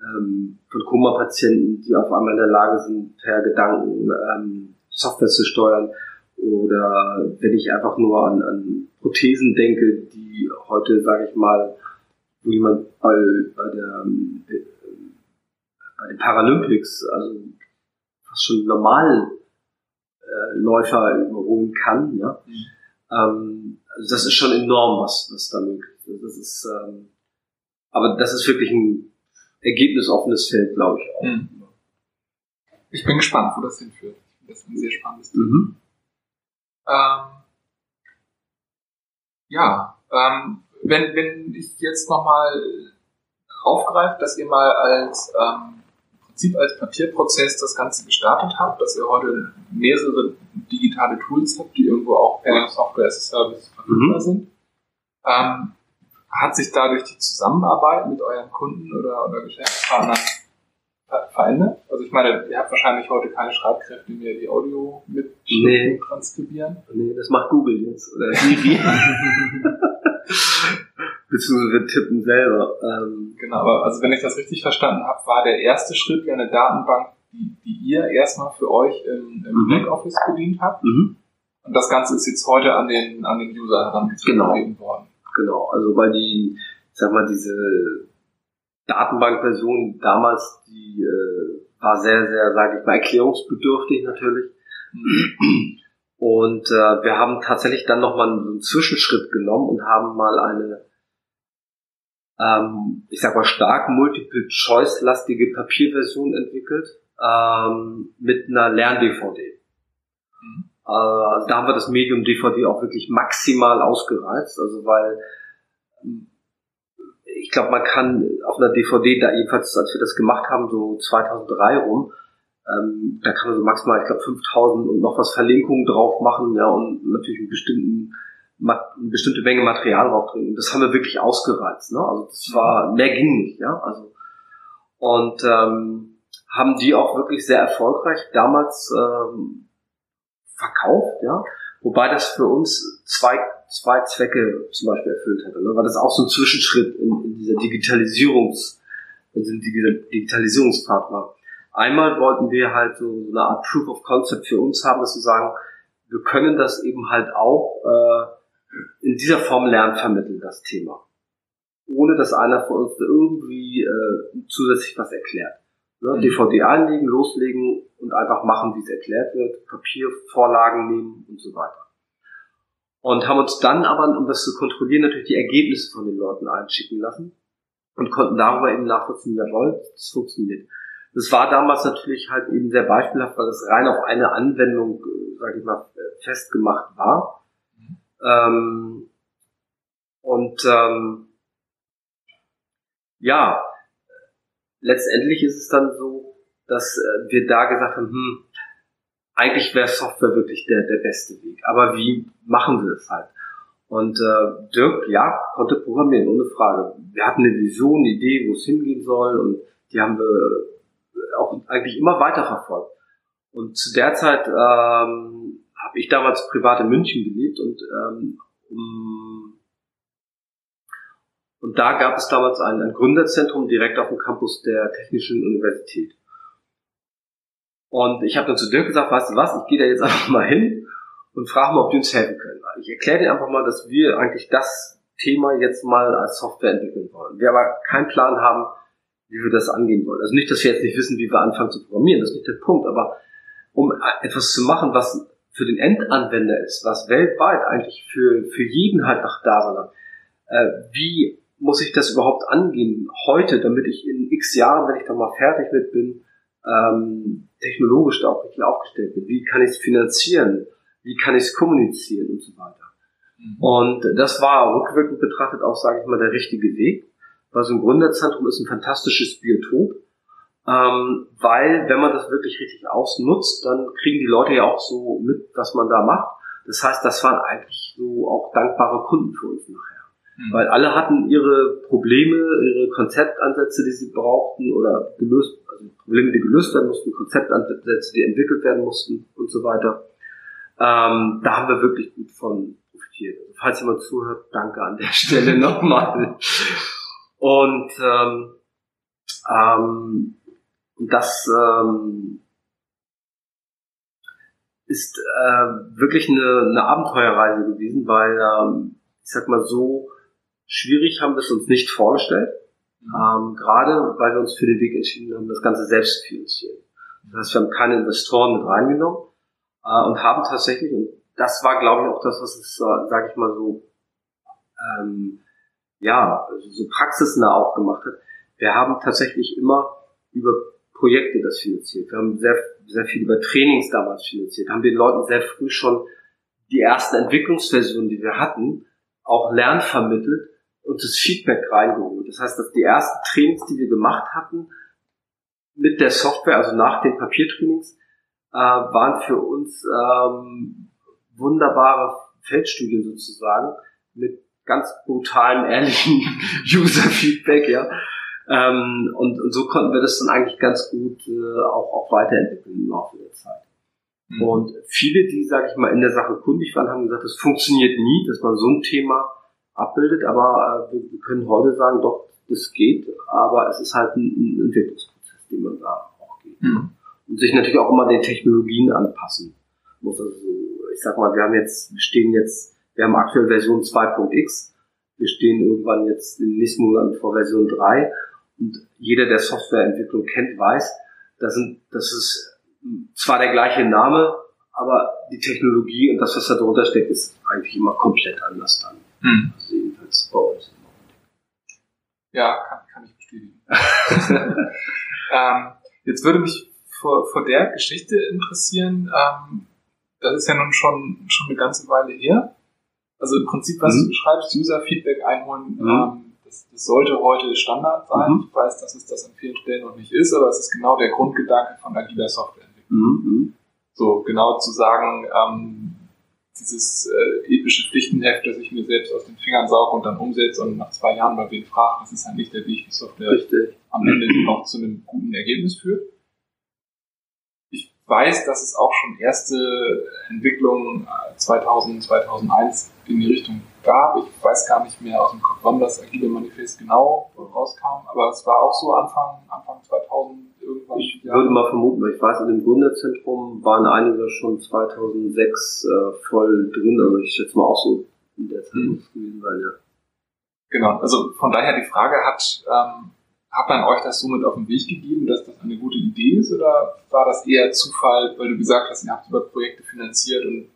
ähm, von Koma-Patienten, die auf einmal in der Lage sind, per Gedanken ähm, Software zu steuern. Oder wenn ich einfach nur an, an Prothesen denke, die heute, sage ich mal, wo jemand bei, bei der bei den Paralympics, also fast schon normal äh, Läufer überholen kann, ja. Mhm. Ähm, also das ist schon enorm, was, was da möglich ist. Das ist, ähm, aber das ist wirklich ein ergebnisoffenes Feld, glaube ich auch. Mhm. Ich bin gespannt, wo das hinführt. Das ist ein sehr spannendes Thema. Mhm. Ähm, ja, ähm, wenn, wenn ich jetzt nochmal aufgreife, dass ihr mal als ähm, Prinzip als Papierprozess das Ganze gestartet habt, dass ihr heute mehrere digitale Tools habt, die irgendwo auch per Software as a Service verfügbar mhm. sind. Ähm, hat sich dadurch die Zusammenarbeit mit euren Kunden oder, oder Geschäftspartnern verändert? Also ich meine, ihr habt wahrscheinlich heute keine Schreibkräfte mehr, die Audio mit nee. transkribieren. Nee, das macht Google jetzt. beziehungsweise wir tippen selber. Ähm, genau, aber also wenn ich das richtig verstanden habe, war der erste Schritt ja eine Datenbank, die, die ihr erstmal für euch im, im mhm. Backoffice bedient habt. Mhm. Und das Ganze ist jetzt heute an den, an den User herangetreten genau. worden. Genau, also weil die, ich sag mal, diese Datenbankversion damals, die äh, war sehr, sehr, sage ich mal, erklärungsbedürftig natürlich. Mhm. Und äh, wir haben tatsächlich dann nochmal einen Zwischenschritt genommen und haben mal eine ähm, ich sag mal, stark Multiple-Choice-lastige Papierversion entwickelt ähm, mit einer Lern-DVD. Mhm. Äh, da haben wir das Medium DVD auch wirklich maximal ausgereizt, also weil ich glaube, man kann auf einer DVD, da jedenfalls als wir das gemacht haben, so 2003 rum, ähm, da kann man so maximal, ich glaube, 5000 und noch was Verlinkungen drauf machen, ja, und natürlich einen bestimmten eine bestimmte Menge Material draufdrücken. Das haben wir wirklich ausgereizt. Ne? Also das war, mehr ging nicht, ja. Also und ähm, haben die auch wirklich sehr erfolgreich damals ähm, verkauft, ja. Wobei das für uns zwei, zwei Zwecke zum Beispiel erfüllt hätte, ne? weil das auch so ein Zwischenschritt in, in dieser Digitalisierungs, in diesem Digitalisierungspfad war. Einmal wollten wir halt so eine Art Proof of Concept für uns haben, dass wir sagen, wir können das eben halt auch äh, in dieser Form Lernen vermitteln, das Thema. Ohne dass einer von uns irgendwie äh, zusätzlich was erklärt. Ne? Mhm. DVD einlegen, loslegen und einfach machen, wie es erklärt wird, Papiervorlagen nehmen und so weiter. Und haben uns dann aber, um das zu kontrollieren, natürlich die Ergebnisse von den Leuten einschicken lassen und konnten darüber eben nachvollziehen, jawohl, das funktioniert. Das war damals natürlich halt eben sehr beispielhaft, weil es rein auf eine Anwendung, äh, sage ich mal, festgemacht war. Ähm, und ähm, ja, letztendlich ist es dann so, dass äh, wir da gesagt haben, hm, eigentlich wäre Software wirklich der, der beste Weg. Aber wie machen wir das halt? Und äh, Dirk, ja, konnte programmieren, ohne Frage. Wir hatten eine Vision, eine Idee, wo es hingehen soll und die haben wir auch eigentlich immer weiterverfolgt. Und zu der Zeit ähm, habe ich damals privat in München gelebt und ähm, und da gab es damals ein, ein Gründerzentrum direkt auf dem Campus der Technischen Universität. Und ich habe dann zu Dirk gesagt, weißt du was, ich gehe da jetzt einfach mal hin und frage mal, ob die uns helfen können. Ich erkläre dir einfach mal, dass wir eigentlich das Thema jetzt mal als Software entwickeln wollen. Wir aber keinen Plan haben, wie wir das angehen wollen. Also nicht, dass wir jetzt nicht wissen, wie wir anfangen zu programmieren, das ist nicht der Punkt, aber um etwas zu machen, was für den Endanwender ist, was weltweit eigentlich für, für jeden halt noch da sein hat. Äh, wie muss ich das überhaupt angehen heute, damit ich in x Jahren, wenn ich da mal fertig mit bin, ähm, technologisch da auch richtig aufgestellt bin? Wie kann ich es finanzieren? Wie kann ich es kommunizieren und so weiter? Mhm. Und das war rückwirkend betrachtet auch, sage ich mal, der richtige Weg, weil so ein Gründerzentrum ist ein fantastisches Biotop, ähm, weil wenn man das wirklich richtig ausnutzt, dann kriegen die Leute ja auch so mit, was man da macht. Das heißt, das waren eigentlich so auch dankbare Kunden für uns nachher. Mhm. Weil alle hatten ihre Probleme, ihre Konzeptansätze, die sie brauchten oder gelöst, also Probleme, die gelöst werden mussten, Konzeptansätze, die entwickelt werden mussten und so weiter. Ähm, da haben wir wirklich gut von profitiert. Also, falls jemand zuhört, danke an der Stelle nochmal. Und ähm, ähm, das ähm, ist äh, wirklich eine, eine Abenteuerreise gewesen, weil ähm, ich sag mal so schwierig haben wir es uns nicht vorgestellt. Mhm. Ähm, gerade weil wir uns für den Weg entschieden haben, das Ganze selbst zu finanzieren. Das heißt, wir haben keine Investoren mit reingenommen äh, und haben tatsächlich, und das war glaube ich auch das, was es, äh, sage ich mal so, ähm, ja, so praxisnah auch gemacht hat. Wir haben tatsächlich immer über Projekte das finanziert. Wir haben sehr, sehr viel über Trainings damals finanziert, haben den Leuten sehr früh schon die ersten Entwicklungsversionen, die wir hatten, auch lernvermittelt und das Feedback reingeholt. Das heißt, dass die ersten Trainings, die wir gemacht hatten, mit der Software, also nach den Papiertrainings, äh, waren für uns ähm, wunderbare Feldstudien sozusagen mit ganz brutalem, ehrlichen User-Feedback, ja, ähm, und, und, so konnten wir das dann eigentlich ganz gut äh, auch, auch weiterentwickeln im Laufe der Zeit. Mhm. Und viele, die, sage ich mal, in der Sache kundig waren, haben gesagt, es funktioniert nie, dass man so ein Thema abbildet, aber äh, wir, wir, können heute sagen, doch, das geht, aber es ist halt ein, ein Entwicklungsprozess, den man da auch geht. Mhm. Und sich natürlich auch immer den Technologien anpassen muss. Also, ich sag mal, wir haben jetzt, wir stehen jetzt, wir haben aktuell Version 2.x, wir stehen irgendwann jetzt in den nächsten Monaten vor Version 3 und jeder, der Softwareentwicklung kennt, weiß, das, sind, das ist zwar der gleiche Name, aber die Technologie und das, was da drunter steckt, ist eigentlich immer komplett anders dann. Hm. Also jedenfalls bei uns. Ja, kann, kann ich bestätigen. ähm, jetzt würde mich vor, vor der Geschichte interessieren, ähm, das ist ja nun schon, schon eine ganze Weile her. Also im Prinzip, was mhm. du beschreibst, User-Feedback einholen, mhm. ähm, das, das sollte heute Standard sein. Mhm. Ich weiß, dass es das an vielen Stellen noch nicht ist, aber es ist genau der Grundgedanke von agiler Softwareentwicklung. Mhm. So genau zu sagen, ähm, dieses äh, epische Pflichtenheft, das ich mir selbst aus den Fingern sauge und dann umsetze und nach zwei Jahren bei wen frage, das ist halt nicht der Weg, wie Software Richtig. am Ende noch zu einem guten Ergebnis führt. Ich weiß, dass es auch schon erste Entwicklungen 2000, äh, 2001 in die Richtung gab. Ich weiß gar nicht mehr aus dem Kopf, wann das Agile Manifest genau rauskam, aber es war auch so Anfang, Anfang 2000 irgendwann. Ich würde mal vermuten, weil ich weiß, in dem Gründerzentrum waren einige schon 2006 äh, voll drin, also ich schätze mal auch so in der Zeit mhm. gewesen sein, ja. Genau, also von daher die Frage, hat, ähm, hat man euch das somit auf den Weg gegeben, dass das eine gute Idee ist oder war das eher Zufall, weil du gesagt hast, ihr habt über Projekte finanziert und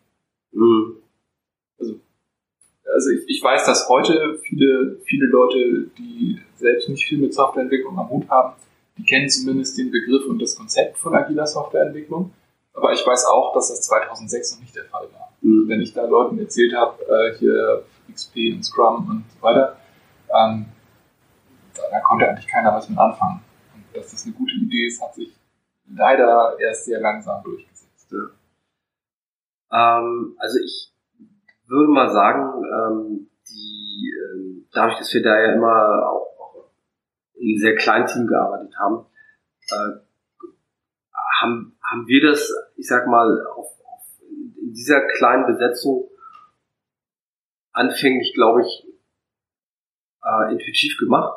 mhm. Also ich, ich weiß, dass heute viele, viele Leute, die selbst nicht viel mit Softwareentwicklung am Hut haben, die kennen zumindest den Begriff und das Konzept von agiler Softwareentwicklung. Aber ich weiß auch, dass das 2006 noch nicht der Fall war. Mhm. Wenn ich da Leuten erzählt habe, äh, hier XP und Scrum und so weiter, ähm, da, da konnte eigentlich keiner was mit anfangen. Und dass das eine gute Idee ist, hat sich leider erst sehr langsam durchgesetzt. Ja. Ähm, also ich würde mal sagen, ähm, die, äh, dadurch, dass wir da ja immer auch, auch in einem sehr kleinen Team gearbeitet haben, äh, haben, haben wir das, ich sag mal, auf, auf, in dieser kleinen Besetzung anfänglich, glaube ich, äh, intuitiv gemacht,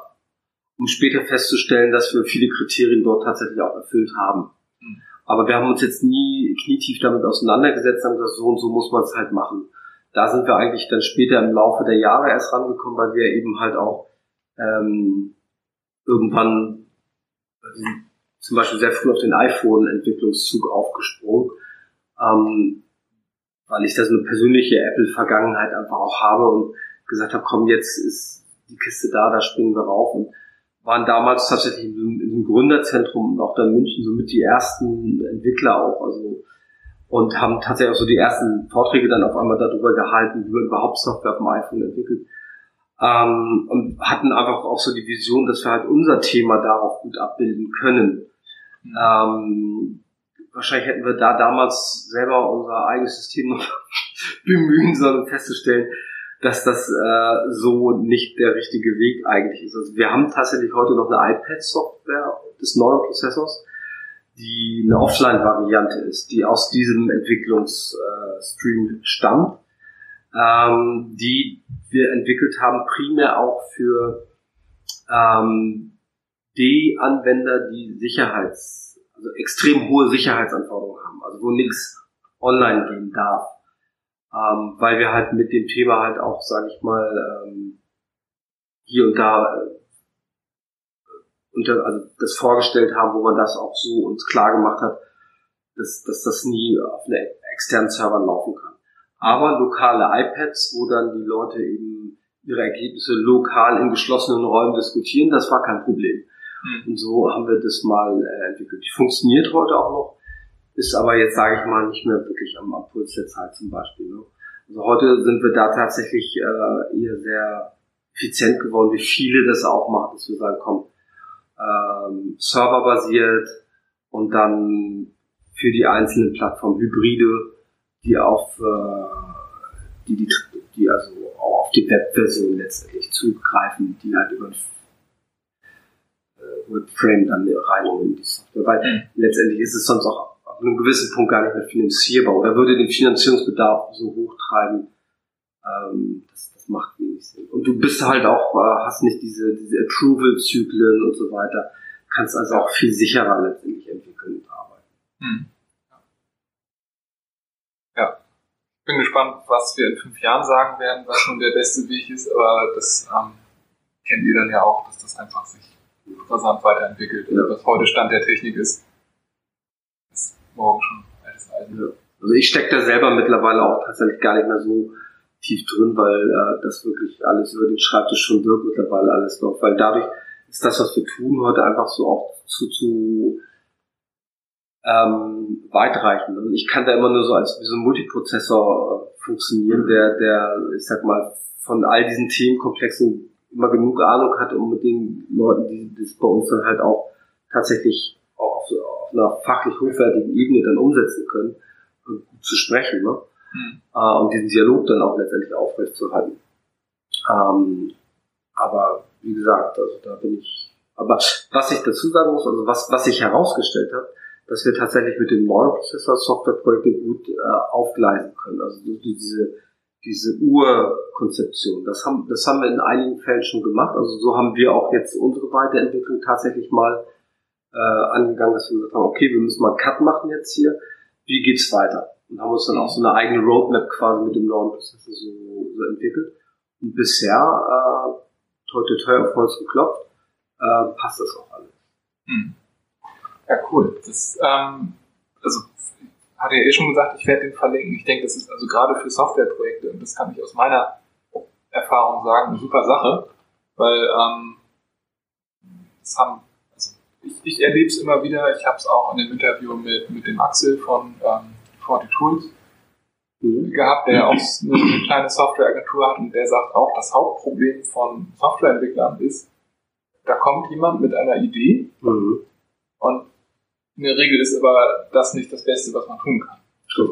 um später festzustellen, dass wir viele Kriterien dort tatsächlich auch erfüllt haben. Mhm. Aber wir haben uns jetzt nie knietief damit auseinandergesetzt, haben gesagt, so und so muss man es halt machen. Da sind wir eigentlich dann später im Laufe der Jahre erst rangekommen, weil wir eben halt auch ähm, irgendwann also zum Beispiel sehr früh auf den iPhone-Entwicklungszug aufgesprungen, ähm, weil ich da so eine persönliche Apple-Vergangenheit einfach auch habe und gesagt habe, komm, jetzt ist die Kiste da, da springen wir rauf und waren damals tatsächlich in einem Gründerzentrum und auch da in München somit die ersten Entwickler auch, also und haben tatsächlich auch so die ersten Vorträge dann auf einmal darüber gehalten, wie man überhaupt Software auf dem iPhone entwickelt. Ähm, und hatten einfach auch so die Vision, dass wir halt unser Thema darauf gut abbilden können. Mhm. Ähm, wahrscheinlich hätten wir da damals selber unser eigenes System noch bemühen sollen, um festzustellen, dass das äh, so nicht der richtige Weg eigentlich ist. Also wir haben tatsächlich heute noch eine iPad-Software des Neuroprozessors, die eine Offline-Variante ist, die aus diesem Entwicklungsstream stammt, ähm, die wir entwickelt haben primär auch für ähm, die Anwender, die Sicherheits, also extrem hohe Sicherheitsanforderungen haben, also wo nichts online gehen darf. Ähm, weil wir halt mit dem Thema halt auch, sage ich mal, ähm, hier und da äh, unter, also das vorgestellt haben, wo man das auch so uns klar gemacht hat, dass, dass das nie auf externen Servern laufen kann. Aber lokale iPads, wo dann die Leute eben ihre Ergebnisse lokal in geschlossenen Räumen diskutieren, das war kein Problem. Mhm. Und so haben wir das mal äh, entwickelt. Die funktioniert heute auch noch ist aber jetzt, sage ich mal, nicht mehr wirklich am, am Puls der Zeit zum Beispiel. Ne? Also heute sind wir da tatsächlich äh, eher sehr effizient geworden, wie viele das auch machen, dass wir sagen, komm, ähm, serverbasiert und dann für die einzelnen Plattformen Hybride, die auf äh, die, die, die also auch auf die Webversion letztendlich zugreifen, die halt über äh, Webframe dann rein in die Software. Weil mhm. letztendlich ist es sonst auch ab einem gewissen Punkt gar nicht mehr finanzierbar oder würde den Finanzierungsbedarf so hoch treiben. Ähm, das, das macht wenig Sinn. Und du bist halt auch, hast nicht diese, diese Approval-Zyklen und so weiter, kannst also auch viel sicherer letztendlich entwickeln und arbeiten. Hm. Ja. Bin gespannt, was wir in fünf Jahren sagen werden, was schon der beste Weg ist, aber das ähm, kennt ihr dann ja auch, dass das einfach sich rasant weiterentwickelt, ja. was heute Stand der Technik ist morgen schon altes Eisen. Ja. Also ich stecke da selber mittlerweile auch tatsächlich gar nicht mehr so tief drin, weil äh, das wirklich alles über den Schreibtisch schon wirkt mittlerweile alles noch, weil dadurch ist das, was wir tun, heute einfach so auch zu, zu ähm, weitreichend. Und ich kann da immer nur so als wie so ein Multiprozessor äh, funktionieren, der, der, ich sag mal, von all diesen Themenkomplexen immer genug Ahnung hat, um mit den Leuten, die das bei uns dann halt auch tatsächlich auf, auf einer fachlich hochwertigen Ebene dann umsetzen können, gut zu sprechen, ne? Mhm. Äh, und diesen Dialog dann auch letztendlich aufrechtzuerhalten. Ähm, aber wie gesagt, also da bin ich. Aber was ich dazu sagen muss, also was, was sich herausgestellt hat, dass wir tatsächlich mit dem neuen Prozessor Softwareprojekte gut äh, aufgleisen können. Also diese, diese Urkonzeption. Das haben, das haben wir in einigen Fällen schon gemacht. Also so haben wir auch jetzt unsere Weiterentwicklung tatsächlich mal äh, angegangen, dass wir gesagt haben, okay, wir müssen mal einen Cut machen jetzt hier, wie geht's weiter? Und haben uns dann auch so eine eigene Roadmap quasi mit dem neuen Prozessor so, so entwickelt. Und bisher, äh, heute teuer auf Holz geklopft, äh, passt das auch alles. Hm. Ja, cool. Das, ähm, also, hatte ja eh schon gesagt, ich werde den verlinken. Ich denke, das ist also gerade für Softwareprojekte, und das kann ich aus meiner Erfahrung sagen, eine super Sache, weil ähm, das haben ich, ich erlebe es immer wieder, ich habe es auch in dem Interview mit, mit dem Axel von ähm, 40 Tools mhm. gehabt, der auch eine kleine Softwareagentur hat und der sagt auch, das Hauptproblem von Softwareentwicklern ist, da kommt jemand mit einer Idee mhm. und in der Regel ist aber das nicht das Beste, was man tun kann.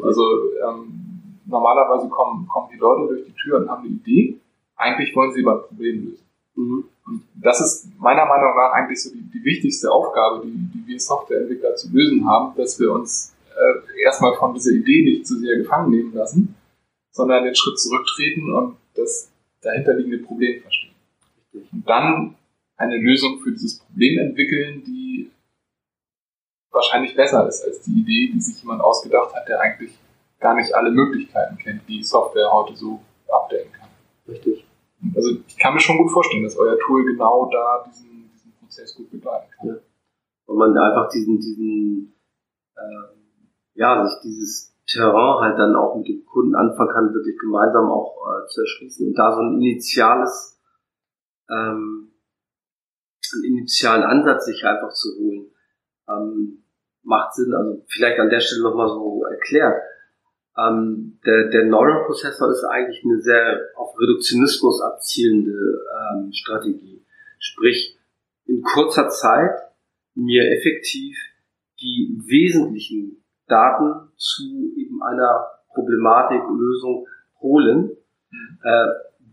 Also ähm, normalerweise kommen, kommen die Leute durch die Tür und haben eine Idee. Eigentlich wollen sie aber ein Problem lösen. Mhm. Und das ist meiner Meinung nach eigentlich so die, die wichtigste Aufgabe, die, die wir Softwareentwickler zu lösen haben, dass wir uns äh, erstmal von dieser Idee nicht zu sehr gefangen nehmen lassen, sondern den Schritt zurücktreten und das dahinterliegende Problem verstehen. Und dann eine Lösung für dieses Problem entwickeln, die wahrscheinlich besser ist als die Idee, die sich jemand ausgedacht hat, der eigentlich gar nicht alle Möglichkeiten kennt, die Software heute so abdecken kann. Richtig. Also ich kann mir schon gut vorstellen, dass euer Tool genau da diesen, diesen Prozess gut begleiten kann. Ja. Und man einfach diesen, diesen, äh, ja, sich dieses Terrain halt dann auch mit dem Kunden anfangen kann, wirklich gemeinsam auch äh, zu erschließen und da so ein initiales, ähm, einen initialen Ansatz sich einfach zu holen, ähm, macht Sinn. Also vielleicht an der Stelle nochmal so erklärt. Ähm, der, der Neuron-Prozessor ist eigentlich eine sehr auf Reduktionismus abzielende ähm, Strategie. Sprich, in kurzer Zeit mir effektiv die wesentlichen Daten zu eben einer Problematik, Lösung holen, äh,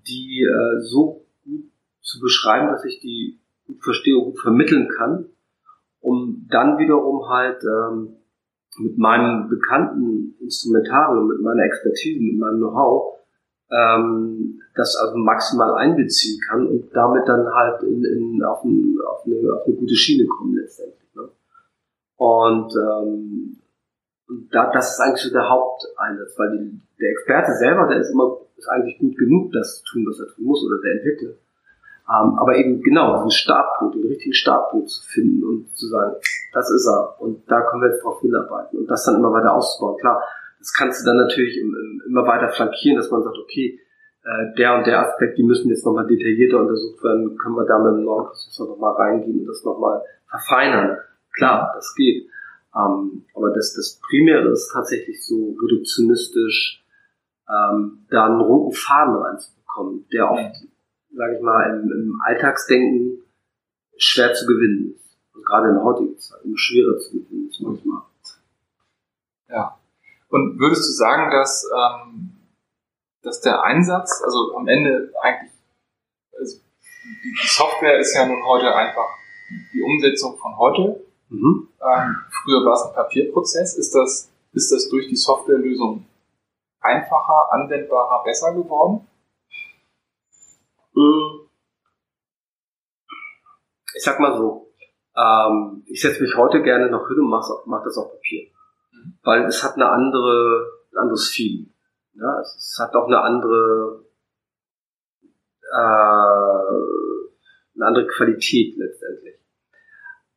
die äh, so gut zu beschreiben, dass ich die gut verstehe und gut vermitteln kann, um dann wiederum halt ähm, mit meinem bekannten Instrumentarium, mit meiner Expertise, mit meinem Know-how, ähm, das also maximal einbeziehen kann und damit dann halt in, in, auf, ein, auf, eine, auf eine gute Schiene kommen letztendlich. Ne? Und ähm, da, das ist eigentlich so der Haupteinsatz, weil die, der Experte selber, der ist immer ist eigentlich gut genug, das zu tun, was er tun muss, oder der Entwickler. Ähm, aber eben genau, diesen Startpunkt, den richtigen Startpunkt zu finden und zu sagen, das ist er und da können wir jetzt drauf hinarbeiten und das dann immer weiter auszubauen. Klar, das kannst du dann natürlich immer weiter flankieren, dass man sagt, okay, äh, der und der Aspekt, die müssen jetzt nochmal detaillierter untersucht werden, können wir da mit dem neuen Prozessor nochmal reingehen und das nochmal verfeinern. Klar, das geht. Ähm, aber das, das Primäre ist tatsächlich so reduktionistisch, ähm, da einen roten Faden reinzubekommen, der oft sage ich mal, im, im Alltagsdenken schwer zu gewinnen ist. Und gerade in der heutigen Zeit immer schwerer zu gewinnen ist manchmal. Ja. Und würdest du sagen, dass, ähm, dass der Einsatz, also am Ende eigentlich, also die, die Software ist ja nun heute einfach die Umsetzung von heute. Mhm. Ähm, früher war es ein Papierprozess. Ist das, ist das durch die Softwarelösung einfacher, anwendbarer, besser geworden? Hm. Ich sag mal so, ähm, ich setze mich heute gerne noch hin und mach, mach das auf Papier. Mhm. Weil es hat eine andere, ein anderes Feeling. Ja, es, es hat auch eine andere, äh, eine andere Qualität letztendlich.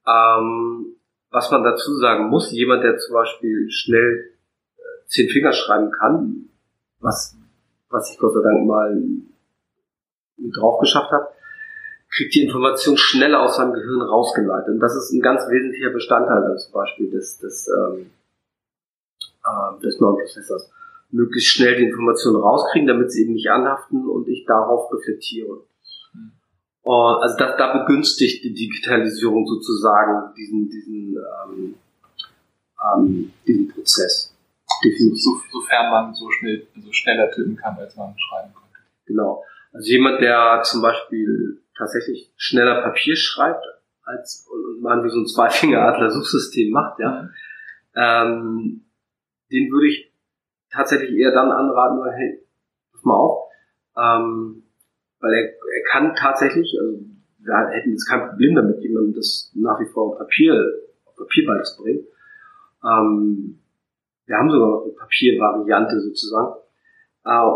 Ähm, was man dazu sagen muss, jemand, der zum Beispiel schnell äh, zehn Finger schreiben kann, was, was ich Gott sei Dank mal drauf geschafft hat, kriegt die Information schneller aus seinem Gehirn rausgeleitet. Und das ist ein ganz wesentlicher Bestandteil dann zum Beispiel des, des, ähm, äh, des neuen Prozessors. Möglichst schnell die Information rauskriegen, damit sie eben nicht anhaften und ich darauf reflektiere. Mhm. Also da, da begünstigt die Digitalisierung sozusagen diesen, diesen, ähm, ähm, diesen Prozess. Definitiv. So, sofern man so schnell, so schneller tippen kann, als man schreiben konnte. Genau. Also jemand, der zum Beispiel tatsächlich schneller Papier schreibt, als und man wie so ein Zweifinger-Adler-Suchsystem macht, ja, ähm, den würde ich tatsächlich eher dann anraten, weil, hey, pass mal auf, ähm, weil er, er kann tatsächlich, also wir hätten jetzt kein Problem damit, jemandem das nach wie vor auf Papier, auf Papier beizubringen. Ähm, wir haben sogar noch eine Papiervariante sozusagen. Äh,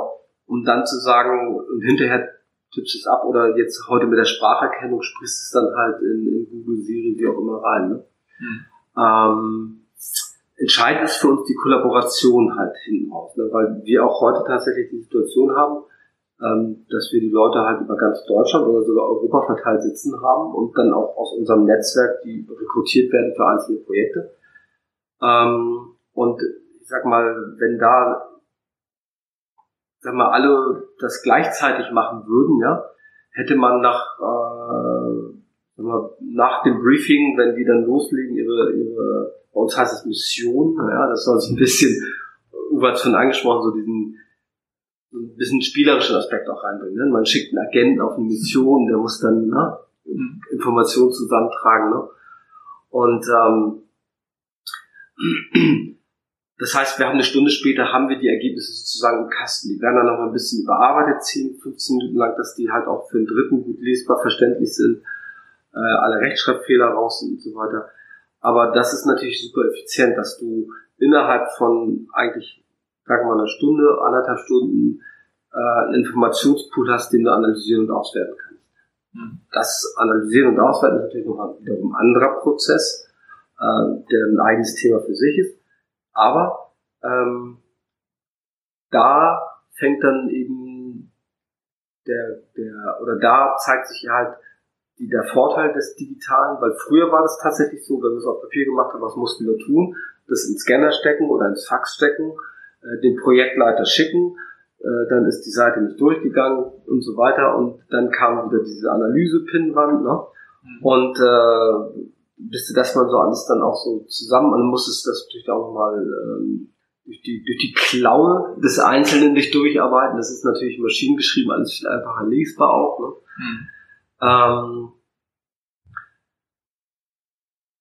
um dann zu sagen, und hinterher tippst es ab oder jetzt heute mit der Spracherkennung sprichst es dann halt in, in Google, Siri, wie auch immer rein. Ne? Mhm. Ähm, entscheidend ist für uns die Kollaboration halt hinten raus, ne? weil wir auch heute tatsächlich die Situation haben, ähm, dass wir die Leute halt über ganz Deutschland oder sogar Europa verteilt sitzen haben und dann auch aus unserem Netzwerk, die rekrutiert werden für einzelne Projekte. Ähm, und ich sag mal, wenn da sagen wir, alle das gleichzeitig machen würden, ja, hätte man nach, äh, wir, nach dem Briefing, wenn die dann loslegen, ihre, ihre, bei uns heißt es Mission, ja, das soll so ein bisschen Uwe hat es schon angesprochen, so diesen ein bisschen spielerischen Aspekt auch reinbringen. Ne? Man schickt einen Agenten auf eine Mission, der muss dann ne, mhm. Informationen zusammentragen. Ne? Und ähm, das heißt, wir haben eine Stunde später, haben wir die Ergebnisse sozusagen im Kasten. Die werden dann noch ein bisschen überarbeitet, 10, 15 Minuten lang, dass die halt auch für den Dritten gut lesbar, verständlich sind, äh, alle Rechtschreibfehler raus sind und so weiter. Aber das ist natürlich super effizient, dass du innerhalb von eigentlich, sagen wir mal, einer Stunde, anderthalb Stunden äh, einen Informationspool hast, den du analysieren und auswerten kannst. Mhm. Das Analysieren und Auswerten ist natürlich noch wiederum ein anderer Prozess, äh, der ein eigenes Thema für sich ist. Aber ähm, da fängt dann eben der, der, oder da zeigt sich halt der Vorteil des Digitalen, weil früher war das tatsächlich so, wenn wir es auf Papier gemacht haben, was mussten wir tun? Das ins Scanner stecken oder ins Fax stecken, äh, den Projektleiter schicken, äh, dann ist die Seite nicht durchgegangen und so weiter und dann kam wieder diese Analyse-Pinwand, ne? Mhm. Und äh, bis du das mal so alles dann auch so zusammen, und musstest das natürlich auch nochmal ähm, durch, die, durch die Klaue des Einzelnen dich durcharbeiten. Das ist natürlich maschinengeschrieben, alles viel einfacher lesbar auch. Ne? Hm. Ähm,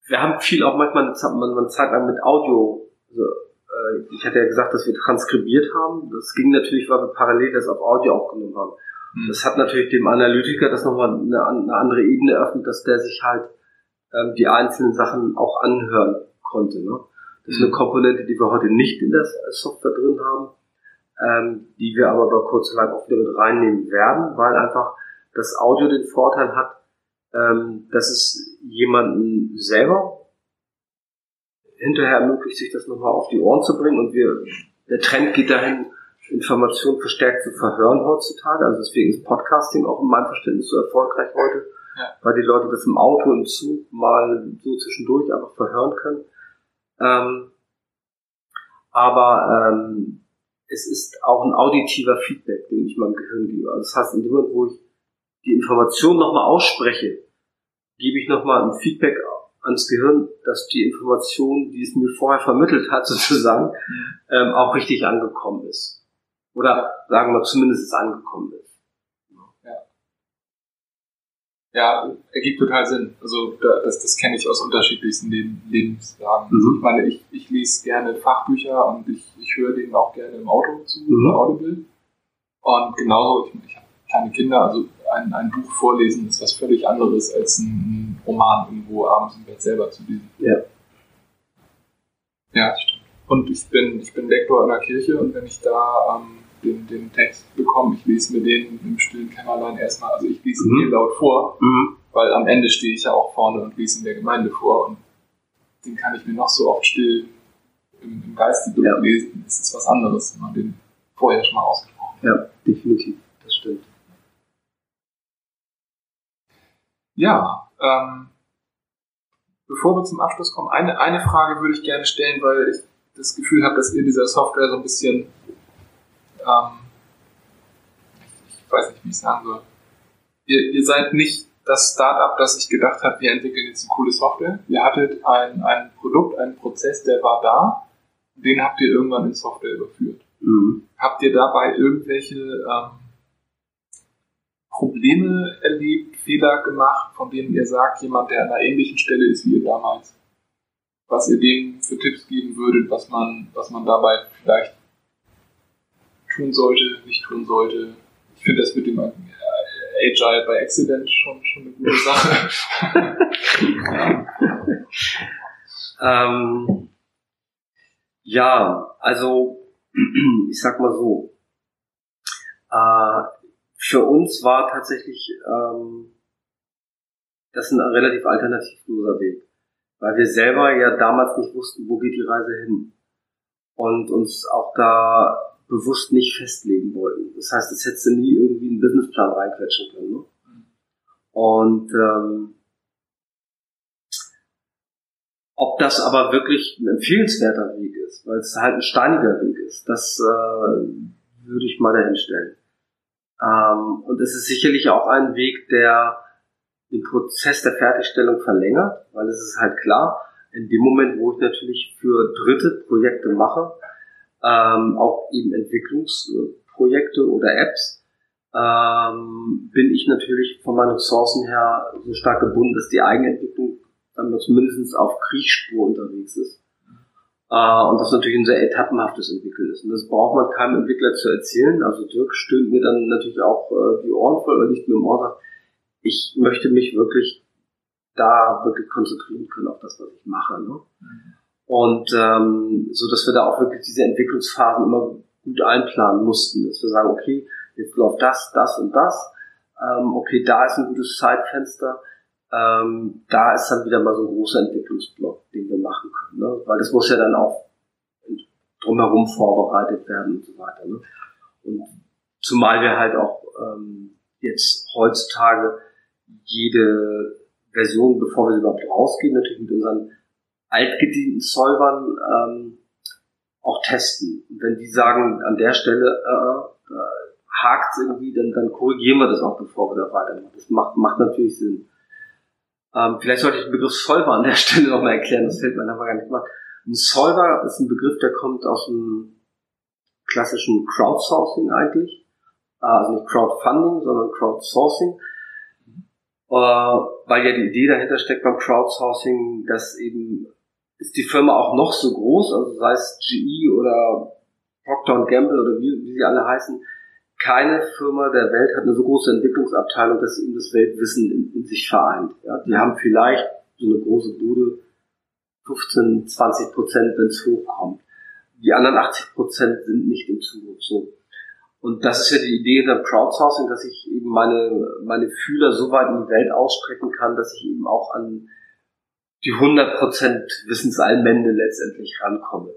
wir haben viel auch manchmal eine Zeit lang mit Audio, also, äh, ich hatte ja gesagt, dass wir transkribiert haben. Das ging natürlich, weil wir parallel das auf Audio aufgenommen haben. Hm. Das hat natürlich dem Analytiker das nochmal eine, eine andere Ebene eröffnet, dass der sich halt ähm, die einzelnen Sachen auch anhören konnte. Ne? Das ist eine mhm. Komponente, die wir heute nicht in der Software drin haben, ähm, die wir aber bei kurz lang auch wieder mit reinnehmen werden, weil einfach das Audio den Vorteil hat, ähm, dass es jemanden selber hinterher ermöglicht, sich das nochmal auf die Ohren zu bringen und wir, der Trend geht dahin, Informationen verstärkt zu verhören heutzutage. Also deswegen ist Podcasting auch in meinem Verständnis so erfolgreich heute, ja. weil die Leute das im Auto, im Zug mal so zwischendurch einfach verhören können. Ähm, aber ähm, es ist auch ein auditiver Feedback, den ich meinem Gehirn gebe. Also das heißt, in dem Moment, wo ich die Information nochmal ausspreche, gebe ich nochmal ein Feedback ans Gehirn, dass die Information, die es mir vorher vermittelt hat, sozusagen, ähm, auch richtig angekommen ist. Oder sagen wir zumindest angekommen ist. Ja, ergibt total Sinn. Also das, das kenne ich aus unterschiedlichsten Leben, Lebenslagen. Mhm. Ich meine, ich, ich lese gerne Fachbücher und ich, ich höre denen auch gerne im Auto zu, mhm. Audible. Und genauso, ich, ich habe kleine Kinder, also ein, ein Buch vorlesen ist was völlig anderes als ein Roman irgendwo abends im Bett selber zu lesen. Ja. Ja, das stimmt. Und ich bin, ich bin Lektor in der Kirche und wenn ich da ähm, den, den Text bekomme. Ich lese mir den im stillen Kämmerlein erstmal, also ich lese ihn mhm. mir laut vor, mhm. weil am Ende stehe ich ja auch vorne und lese in der Gemeinde vor und den kann ich mir noch so oft still im, im Geiste durchlesen. Ja. Das ist was anderes, wenn man den vorher schon mal ausgesprochen hat. Ja, definitiv, das stimmt. Ja, ähm, bevor wir zum Abschluss kommen, eine, eine Frage würde ich gerne stellen, weil ich das Gefühl habe, dass ihr dieser Software so ein bisschen ähm, ich weiß nicht, wie ich sagen soll. Ihr, ihr seid nicht das Startup, das sich gedacht hat, wir entwickeln jetzt eine coole Software. Ihr hattet ein, ein Produkt, einen Prozess, der war da, den habt ihr irgendwann in Software überführt. Mhm. Habt ihr dabei irgendwelche ähm, Probleme erlebt, Fehler gemacht, von denen ihr sagt, jemand, der an einer ähnlichen Stelle ist wie ihr damals, was ihr dem für Tipps geben würdet, was man, was man dabei vielleicht tun sollte, nicht tun sollte. Ich finde das mit dem Agile by Accident schon, schon eine gute Sache. ähm, ja, also ich sag mal so. Äh, für uns war tatsächlich ähm, das ein relativ alternativloser Weg, weil wir selber ja damals nicht wussten, wo geht die Reise hin und uns auch da bewusst nicht festlegen wollten. Das heißt, es hättest du nie irgendwie einen Businessplan reinquetschen können. Ne? Und ähm, ob das aber wirklich ein empfehlenswerter Weg ist, weil es halt ein steiniger Weg ist, das äh, würde ich mal dahin stellen. Ähm, und es ist sicherlich auch ein Weg, der den Prozess der Fertigstellung verlängert, weil es ist halt klar, in dem Moment, wo ich natürlich für Dritte Projekte mache, ähm, auch eben Entwicklungsprojekte oder Apps, ähm, bin ich natürlich von meinen Ressourcen her so stark gebunden, dass die Eigenentwicklung dann zumindest auf Kriechspur unterwegs ist. Äh, und das natürlich ein sehr etappenhaftes Entwickeln ist. Und das braucht man keinem Entwickler zu erzählen. Also Dirk stöhnt mir dann natürlich auch äh, die Ohren voll, weil nicht nur im Ohr sagt, ich möchte mich wirklich da wirklich konzentrieren können auf das, was ich mache. Ne? Mhm. Und ähm, so, dass wir da auch wirklich diese Entwicklungsphasen immer gut einplanen mussten, dass wir sagen, okay, jetzt läuft das, das und das. Ähm, okay, da ist ein gutes Zeitfenster. Ähm, da ist dann wieder mal so ein großer Entwicklungsblock, den wir machen können. Ne? Weil das muss ja dann auch drumherum vorbereitet werden und so weiter. Ne? Und zumal wir halt auch ähm, jetzt heutzutage jede Version, bevor wir sie überhaupt rausgehen, natürlich mit unseren altgedienten Solvern ähm, auch testen. Und wenn die sagen, an der Stelle äh, äh, hakt irgendwie, dann, dann korrigieren wir das auch, bevor wir da weitermachen. Das macht, macht natürlich Sinn. Ähm, vielleicht sollte ich den Begriff Solver an der Stelle nochmal erklären, das fällt mir aber gar nicht mal. Ein Solver ist ein Begriff, der kommt aus dem klassischen Crowdsourcing eigentlich. Äh, also nicht Crowdfunding, sondern Crowdsourcing. Äh, weil ja die Idee dahinter steckt beim Crowdsourcing, dass eben ist die Firma auch noch so groß, also sei es GE oder Procter Gamble oder wie, wie sie alle heißen, keine Firma der Welt hat eine so große Entwicklungsabteilung, dass sie eben das Weltwissen in, in sich vereint. Ja, die haben vielleicht so eine große Bude 15, 20 Prozent, wenn es hochkommt. Die anderen 80 Prozent sind nicht im Zugriff. So. Und das ist ja die Idee hinter Crowdsourcing, dass ich eben meine, meine Fühler so weit in die Welt ausstrecken kann, dass ich eben auch an die 100% Wissensallmende letztendlich rankomme.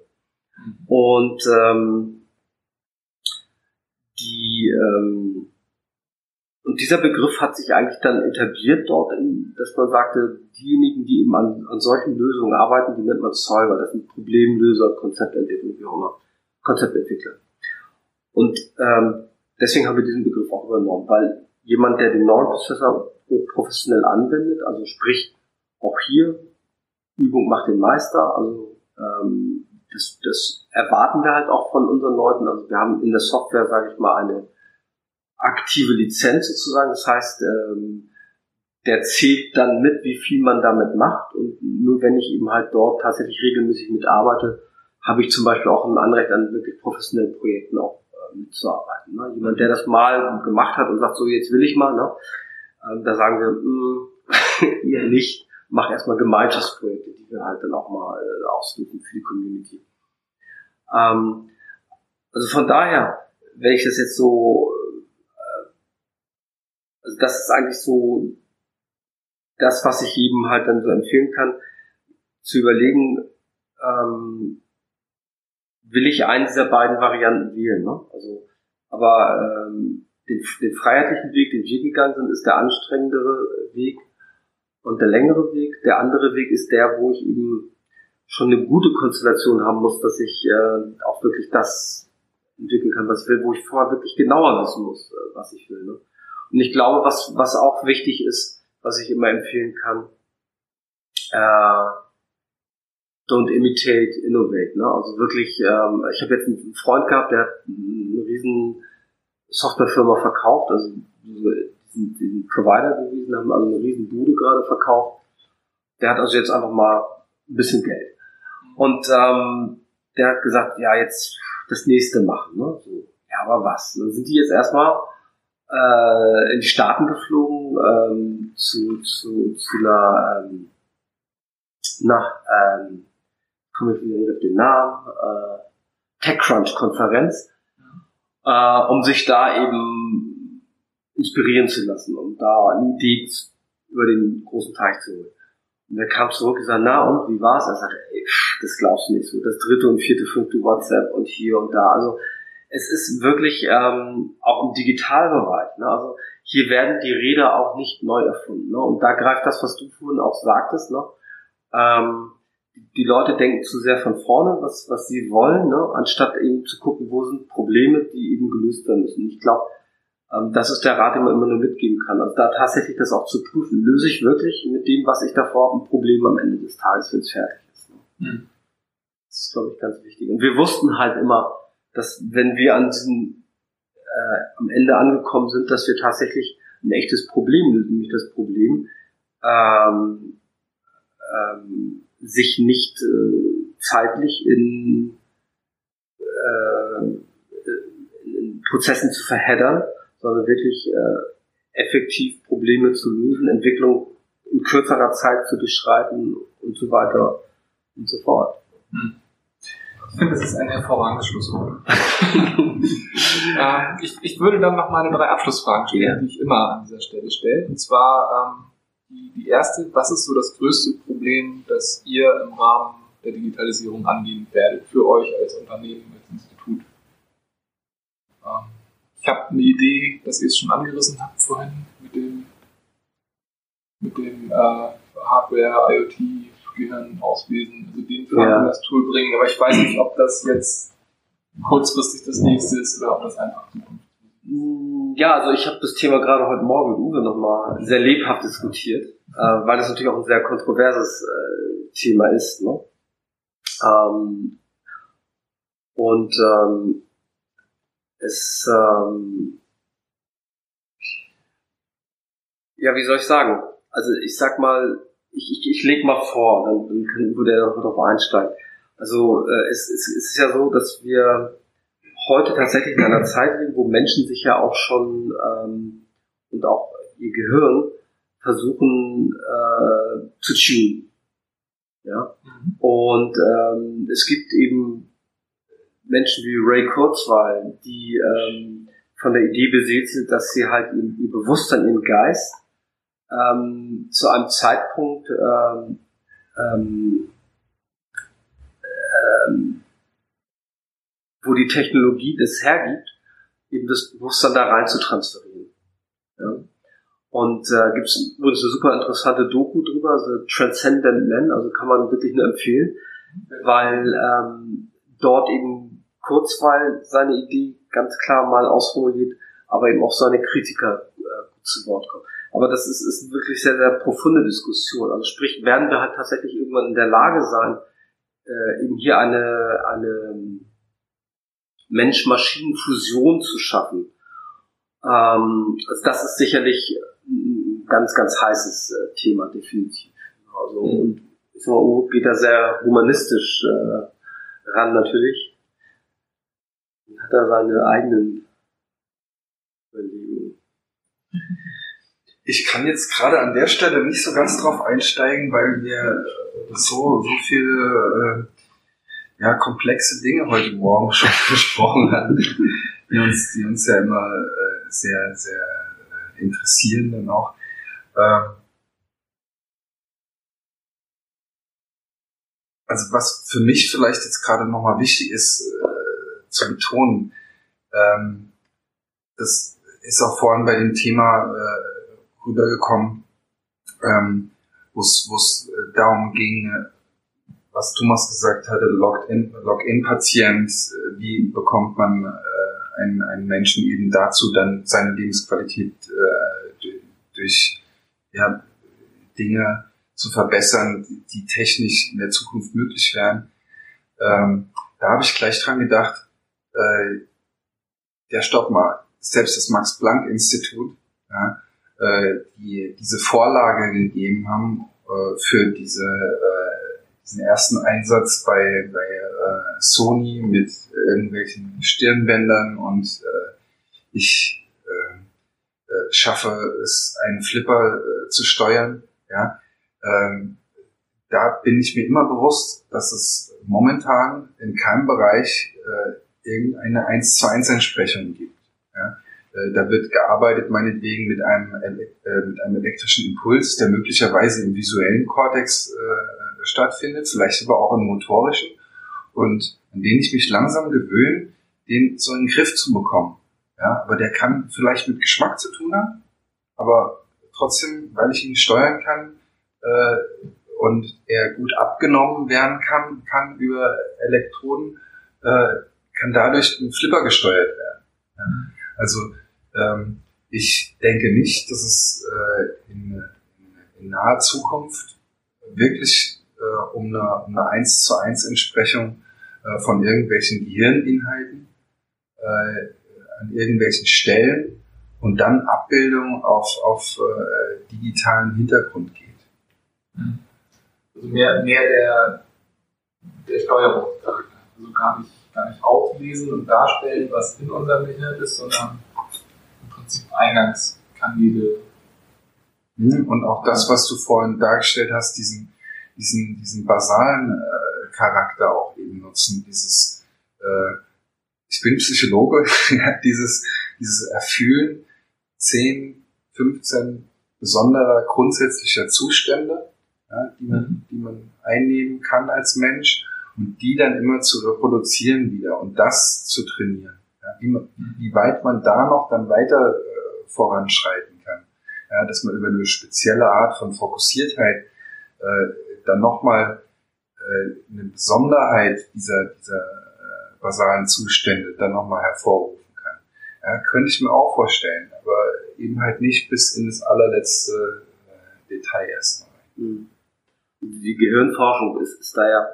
Mhm. Und ähm, die ähm, und dieser Begriff hat sich eigentlich dann etabliert dort, dass man sagte, diejenigen, die eben an, an solchen Lösungen arbeiten, die nennt man Solver, das sind Problemlöser, Konzeptentwickler, wie auch immer, Konzeptentwickler. Und ähm, deswegen haben wir diesen Begriff auch übernommen, weil jemand, der den Neuron-Prozessor professionell anwendet, also sprich auch hier Übung macht den Meister. Also ähm, das, das erwarten wir halt auch von unseren Leuten. Also wir haben in der Software, sage ich mal, eine aktive Lizenz sozusagen. Das heißt, ähm, der zählt dann mit, wie viel man damit macht. Und nur wenn ich eben halt dort tatsächlich regelmäßig mitarbeite, habe ich zum Beispiel auch ein Anrecht an wirklich professionellen Projekten auch äh, mitzuarbeiten. Ne? Jemand, der das mal gemacht hat und sagt, so jetzt will ich mal, ne? ähm, da sagen wir, mh, mm, ihr nicht mache erstmal Gemeinschaftsprojekte, die wir halt dann auch mal äh, für die Community. Ähm, also von daher, wenn ich das jetzt so, äh, also das ist eigentlich so das, was ich jedem halt dann so empfehlen kann, zu überlegen, ähm, will ich einen dieser beiden Varianten wählen. Ne? Also, aber ähm, den, den freiheitlichen Weg, den wir gegangen sind, ist der anstrengendere Weg und der längere Weg. Der andere Weg ist der, wo ich eben schon eine gute Konstellation haben muss, dass ich äh, auch wirklich das entwickeln kann, was ich will, wo ich vorher wirklich genauer wissen muss, äh, was ich will. Ne? Und ich glaube, was, was auch wichtig ist, was ich immer empfehlen kann, äh, don't imitate, innovate. Ne? Also wirklich, ähm, ich habe jetzt einen Freund gehabt, der hat eine riesen Softwarefirma verkauft, also diesen Provider gewesen, haben also eine riesen Bude gerade verkauft. Der hat also jetzt einfach mal ein bisschen Geld. Und ähm, der hat gesagt, ja, jetzt das nächste machen. Ne? So, ja, aber was? Dann sind die jetzt erstmal äh, in die Staaten geflogen ähm, zu, zu, zu einer ähm, nach ähm, komme ich wieder nicht auf den Namen, äh, TechCrunch-Konferenz, äh, um sich da eben inspirieren zu lassen und da eine Idee über den großen Teich zu holen. Und er kam zurück und sagte, na und, wie war's? Er sagte, ey, das glaubst du nicht so. Das dritte und vierte, fünfte WhatsApp und hier und da. Also es ist wirklich ähm, auch im Digitalbereich. Ne? Also hier werden die Räder auch nicht neu erfunden. Ne? Und da greift das, was du vorhin auch sagtest. Ne? Ähm, die Leute denken zu sehr von vorne, was, was sie wollen, ne? anstatt eben zu gucken, wo sind Probleme, die eben gelöst werden müssen. Ich glaube, das ist der Rat, den man immer nur mitgeben kann. Also da tatsächlich das auch zu prüfen. Löse ich wirklich mit dem, was ich davor habe, ein Problem am Ende des Tages, wenn es fertig ist. Ne? Hm. Das ist, glaube ich, ganz wichtig. Und wir wussten halt immer, dass wenn wir an diesem äh, am Ende angekommen sind, dass wir tatsächlich ein echtes Problem lösen, nämlich das Problem, ähm, ähm, sich nicht äh, zeitlich in, äh, in Prozessen zu verheddern, sondern wirklich äh, effektiv Probleme zu lösen, Entwicklung in kürzerer Zeit zu beschreiten und so weiter und so fort. Hm. Ich finde, das ist ein hervorragendes Schlusswort. ähm, ich, ich würde dann noch meine drei Abschlussfragen stellen, die ich immer an dieser Stelle stelle. Und zwar ähm, die, die erste, was ist so das größte Problem, das ihr im Rahmen der Digitalisierung angehen werdet, für euch als Unternehmen, als Institut? Ähm, ich habe eine Idee, dass ihr es schon angerissen habt vorhin mit dem, mit dem äh, Hardware, IoT, Gehirn auslesen, also den ja. das Tool bringen. Aber ich weiß nicht, ob das jetzt kurzfristig das nächste ist oder ob das einfach Zukunft mm, ja, also ich habe das Thema gerade heute Morgen mit Uwe nochmal sehr lebhaft diskutiert, äh, weil das natürlich auch ein sehr kontroverses äh, Thema ist. Ne? Ähm, und ähm, es, ähm, ja, wie soll ich sagen? Also ich sag mal, ich, ich, ich leg mal vor, dann, dann kann Uwe der darauf einsteigen. Also äh, es, es, es ist ja so, dass wir heute tatsächlich in einer Zeit leben, wo Menschen sich ja auch schon ähm, und auch ihr Gehirn versuchen äh, zu tunen. Ja? Mhm. Und ähm, es gibt eben Menschen wie Ray Kurzweil, die ähm, von der Idee beseelt sind, dass sie halt ihr, Bewusstsein, ihren Geist ähm, zu einem Zeitpunkt ähm, ähm, ähm, wo die Technologie das hergibt, eben das Bewusstsein da rein zu transferieren. Ja? Und äh, gibt es eine super interessante Doku drüber, The Transcendent Man, also kann man wirklich nur empfehlen, weil ähm, dort eben Kurzweil seine Idee ganz klar mal ausformuliert, aber eben auch seine Kritiker äh, zu Wort kommen. Aber das ist, ist wirklich sehr, sehr profunde Diskussion. Also sprich, werden wir halt tatsächlich irgendwann in der Lage sein, äh, eben hier eine, eine Mensch-Maschinen-Fusion zu schaffen. Ähm, also das ist sicherlich ein ganz, ganz heißes äh, Thema, definitiv. Also, mhm. und ich sag mal, Uwe geht da sehr humanistisch äh, ran natürlich. Und hat da seine eigenen Überlegungen. Ich kann jetzt gerade an der Stelle nicht so ganz drauf einsteigen, weil wir so, so viele äh, ja, komplexe Dinge heute Morgen schon besprochen haben, die uns, die uns ja immer äh, sehr, sehr äh, interessieren dann auch. Ähm, also was für mich vielleicht jetzt gerade nochmal wichtig ist äh, zu betonen, ähm, das ist auch vorhin bei dem Thema äh, rübergekommen, ähm, wo es äh, darum ging, äh, was Thomas gesagt hatte, Login-Patient, äh, wie bekommt man äh, einen, einen Menschen eben dazu, dann seine Lebensqualität äh, durch ja, Dinge zu verbessern, die technisch in der Zukunft möglich wären. Ähm, da habe ich gleich dran gedacht, äh, ja, stopp mal, selbst das Max-Planck-Institut ja, äh, die diese Vorlage gegeben haben äh, für diese, äh, diesen ersten Einsatz bei, bei äh, Sony mit irgendwelchen Stirnbändern und äh, ich äh, äh, schaffe es, einen Flipper äh, zu steuern. Ja, ähm, da bin ich mir immer bewusst, dass es momentan in keinem Bereich äh, irgendeine 1 zu 1 Entsprechung gibt. Ja? Äh, da wird gearbeitet meinetwegen mit einem, äh, mit einem elektrischen Impuls, der möglicherweise im visuellen Kortex äh, stattfindet, vielleicht aber auch im motorischen und an den ich mich langsam gewöhne, den so in den Griff zu bekommen. Ja, aber der kann vielleicht mit Geschmack zu tun haben, aber trotzdem, weil ich ihn steuern kann äh, und er gut abgenommen werden kann, kann über Elektroden, äh, kann dadurch ein Flipper gesteuert werden. Ja. Also ähm, ich denke nicht, dass es äh, in, in, naher Zukunft wirklich äh, um eine, um eine 1 zu 1 Entsprechung äh, von irgendwelchen Gehirninhalten äh, an irgendwelchen Stellen und dann Abbildung auf, auf äh, digitalen Hintergrund geht. Also mehr, mehr der, der Steuerung. Also gar nicht, gar nicht auflesen und darstellen, was in unserem Gehirn ist, sondern im Prinzip Eingangskanäle. Mhm. Und auch das, was du vorhin dargestellt hast, diesen, diesen, diesen basalen äh, Charakter auch eben nutzen, dieses äh, ich bin Psychologe, dieses, dieses Erfühlen 10, 15 besonderer grundsätzlicher Zustände, ja, die, man, die man einnehmen kann als Mensch und die dann immer zu reproduzieren wieder und das zu trainieren. Ja, wie, wie weit man da noch dann weiter äh, voranschreiten kann. Ja, dass man über eine spezielle Art von Fokussiertheit äh, dann nochmal äh, eine Besonderheit dieser, dieser basalen Zustände dann nochmal hervorrufen kann. Ja, könnte ich mir auch vorstellen, aber eben halt nicht bis in das allerletzte äh, Detail erstmal. Mhm. Die Gehirnforschung ist, ist da ja,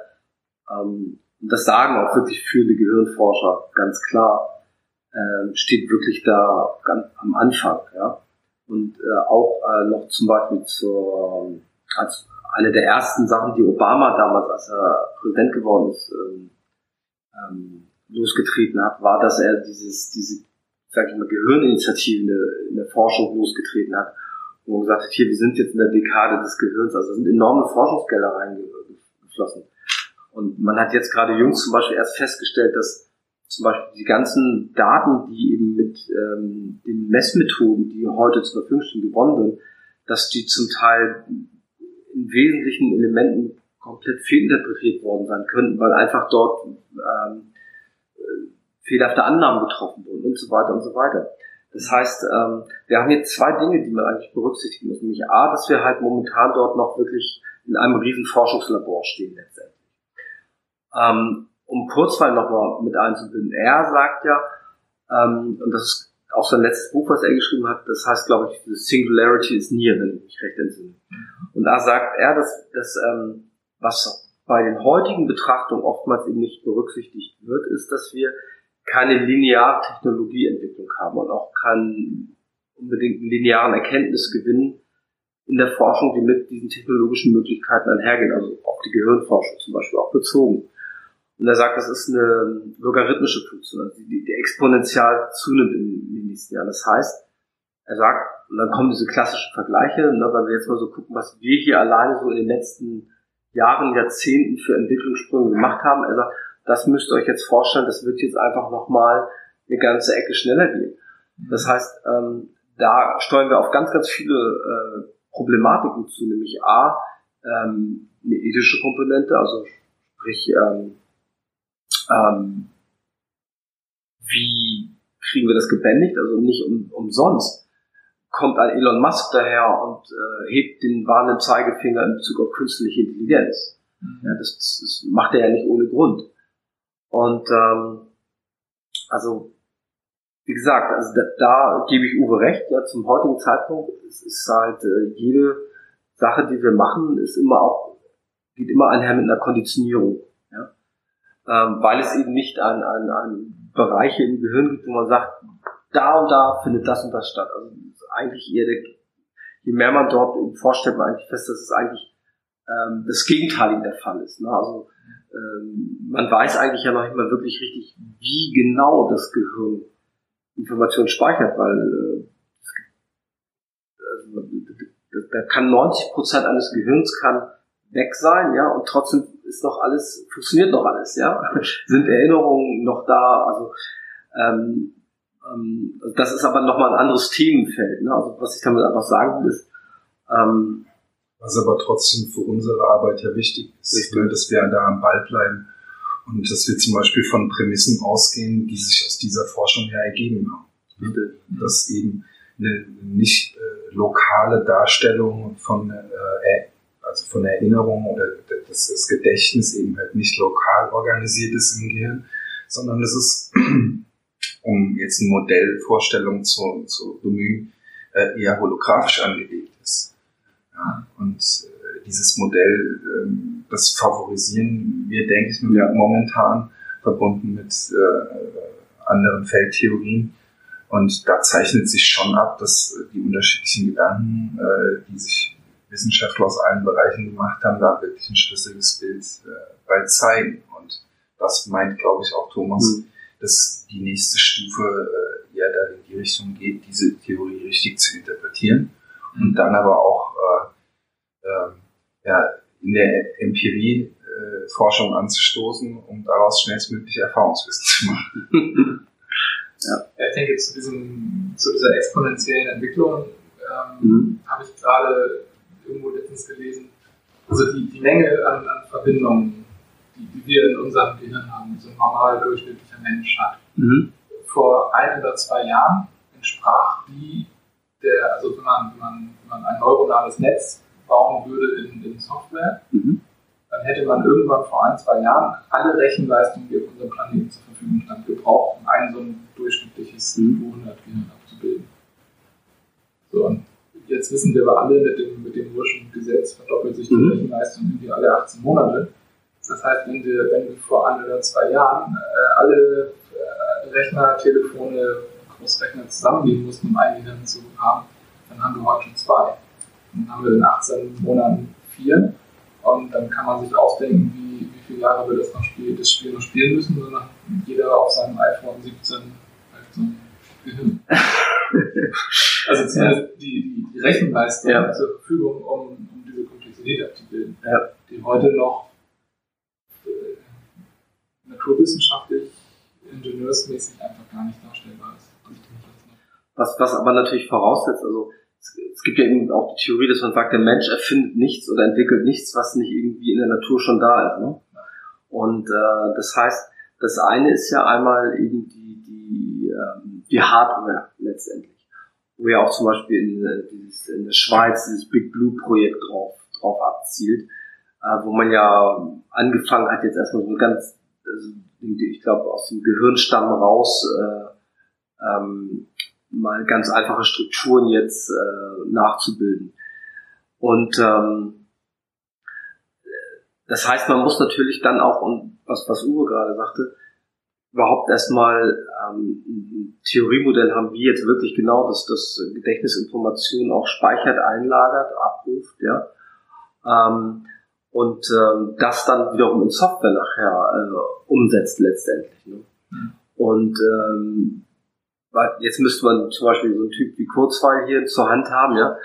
das sagen auch wirklich führende Gehirnforscher ganz klar, äh, steht wirklich da ganz am Anfang. Ja? Und äh, auch äh, noch zum Beispiel zur, als eine der ersten Sachen, die Obama damals, als er Präsident geworden ist, ähm, ähm, losgetreten hat, war, dass er dieses, diese, sag ich mal, Gehirninitiative in der, in der Forschung losgetreten hat, wo er gesagt hat, hier, wir sind jetzt in der Dekade des Gehirns, also sind enorme Forschungsgelder reingeflossen. Und man hat jetzt gerade jüngst zum Beispiel erst festgestellt, dass zum Beispiel die ganzen Daten, die eben mit ähm, den Messmethoden, die heute zur Verfügung stehen, gewonnen werden, dass die zum Teil in wesentlichen Elementen komplett fehlinterpretiert worden sein könnten, weil einfach dort ähm, fehlerhafte Annahmen getroffen wurden und so weiter und so weiter. Das heißt, ähm, wir haben jetzt zwei Dinge, die man eigentlich berücksichtigen muss. Nämlich A, dass wir halt momentan dort noch wirklich in einem riesen Forschungslabor stehen letztendlich. Ähm, um Kurzweil nochmal mit einzubinden. Er sagt ja, ähm, und das ist auch sein letztes Buch, was er geschrieben hat, das heißt, glaube ich, Singularity is near, wenn ich mich recht entsinne. Und da sagt er, dass, dass ähm, was bei den heutigen Betrachtungen oftmals eben nicht berücksichtigt wird, ist, dass wir keine lineare Technologieentwicklung haben und auch keinen unbedingt linearen Erkenntnisgewinn in der Forschung, die mit diesen technologischen Möglichkeiten einhergehen, also auch die Gehirnforschung zum Beispiel auch bezogen. Und er sagt, das ist eine logarithmische Funktion, also die, die exponentiell zunimmt in den nächsten Jahren. Das heißt, er sagt, und dann kommen diese klassischen Vergleiche, ne, wenn wir jetzt mal so gucken, was wir hier alleine so in den letzten Jahren, Jahrzehnten für Entwicklungssprünge gemacht haben. Er sagt, das müsst ihr euch jetzt vorstellen, das wird jetzt einfach nochmal eine ganze Ecke schneller gehen. Das heißt, ähm, da steuern wir auf ganz, ganz viele äh, Problematiken zu, nämlich A, ähm, eine ethische Komponente, also sprich, ähm, ähm, wie kriegen wir das gebändigt, also nicht um, umsonst kommt ein Elon Musk daher und äh, hebt den warnenden Zeigefinger in Bezug auf künstliche Intelligenz. Mhm. Ja, das, das macht er ja nicht ohne Grund. Und ähm, also wie gesagt, also da, da gebe ich Uwe recht, ja, zum heutigen Zeitpunkt es ist halt äh, jede Sache, die wir machen, ist immer auch, geht immer einher mit einer Konditionierung. Ähm, weil es eben nicht an, an, an Bereiche im Gehirn gibt, wo man sagt, da und da findet das und das statt. Also eigentlich eher der, je mehr man dort eben vorstellt, man eigentlich fest, dass es eigentlich ähm, das Gegenteilige der Fall ist. Ne? Also ähm, man weiß eigentlich ja noch nicht mal wirklich richtig, wie genau das Gehirn Informationen speichert, weil äh, also, da kann 90 Prozent eines Gehirns kann weg sein, ja, und trotzdem ist noch alles, funktioniert noch alles, ja, sind Erinnerungen noch da, also ähm, ähm, das ist aber nochmal ein anderes Themenfeld, ne? also was ich damit einfach sagen will, ist, ähm, was aber trotzdem für unsere Arbeit ja wichtig ist, Richtig. dass wir da am Ball bleiben und dass wir zum Beispiel von Prämissen ausgehen, die sich aus dieser Forschung ja ergeben haben. Dass eben eine nicht äh, lokale Darstellung von, äh, also von Erinnerung oder dass das Gedächtnis eben halt nicht lokal organisiert ist im Gehirn, sondern es ist, um jetzt eine Modellvorstellung zu, zu bemühen, äh, eher holographisch angelegt ist. Ja, und äh, dieses Modell ähm, das favorisieren wir, denke ich, ja. momentan verbunden mit äh, anderen Feldtheorien. Und da zeichnet sich schon ab, dass die unterschiedlichen Gedanken, die sich Wissenschaftler aus allen Bereichen gemacht haben, da wirklich ein schlüssiges Bild äh, bei zeigen. Und das meint, glaube ich, auch Thomas, mhm. dass die nächste Stufe äh, eher da in die Richtung geht, diese Theorie richtig zu interpretieren mhm. und dann aber auch äh, äh, ja, in der Empirie äh, Forschung anzustoßen, um daraus schnellstmöglich Erfahrungswissen zu machen. ja. Ich denke, zu, diesem, zu dieser exponentiellen Entwicklung ähm, mhm. habe ich gerade irgendwo letztens gelesen, also die, die Menge an, an Verbindungen, die, die, wir in unserem Gehirn haben, so ein normal durchschnittlicher Mensch hat, mhm. vor ein oder zwei Jahren entsprach die der, also wenn man, wenn man, wenn man ein neuronales Netz bauen würde in, in Software, mhm. dann hätte man irgendwann vor ein, zwei Jahren alle Rechenleistungen, die auf unserem Planeten zur Verfügung stand, gebraucht, um ein so ein durchschnittliches mhm. 200-Gehirn abzubilden. So, und jetzt wissen wir aber alle, mit dem, mit dem Murschen Gesetz verdoppelt sich die mhm. Rechenleistung irgendwie alle 18 Monate. Das heißt, wenn wir, wenn wir vor ein oder zwei Jahren äh, alle äh, Rechner, Telefone, Großrechner zusammennehmen mussten, um ein Gehirn zu haben, dann haben wir heute schon zwei. Dann haben wir in 18 Monaten vier. Und dann kann man sich ausdenken, wie, wie viele Jahre wir das, noch spiel, das Spiel noch spielen müssen. Hat jeder auf seinem iPhone 17 halt so ein Gehirn. also zumindest die, die, die Rechenleistung ja. zur Verfügung, um, um diese Komplexität abzubilden, ja. die heute noch äh, naturwissenschaftlich, ingenieursmäßig einfach gar nicht darstellbar ist. Was, was aber natürlich voraussetzt, also es, es gibt ja eben auch die Theorie, dass man sagt, der Mensch erfindet nichts oder entwickelt nichts, was nicht irgendwie in der Natur schon da ist. Ne? Und äh, das heißt, das eine ist ja einmal eben die, die, ähm, die Hardware letztendlich wo ja auch zum Beispiel in, dieses, in der Schweiz dieses Big Blue Projekt drauf, drauf abzielt, äh, wo man ja angefangen hat, jetzt erstmal so ganz, also, ich glaube, aus dem Gehirnstamm raus äh, ähm, mal ganz einfache Strukturen jetzt äh, nachzubilden. Und ähm, das heißt, man muss natürlich dann auch, und was, was Uwe gerade sagte, überhaupt erstmal ähm, ein Theoriemodell haben, wie jetzt wirklich genau das, das Gedächtnisinformationen auch speichert, einlagert, abruft, ja. Ähm, und ähm, das dann wiederum in Software nachher äh, umsetzt letztendlich. Ne? Mhm. Und ähm, jetzt müsste man zum Beispiel so einen Typ wie Kurzweil hier zur Hand haben, ja,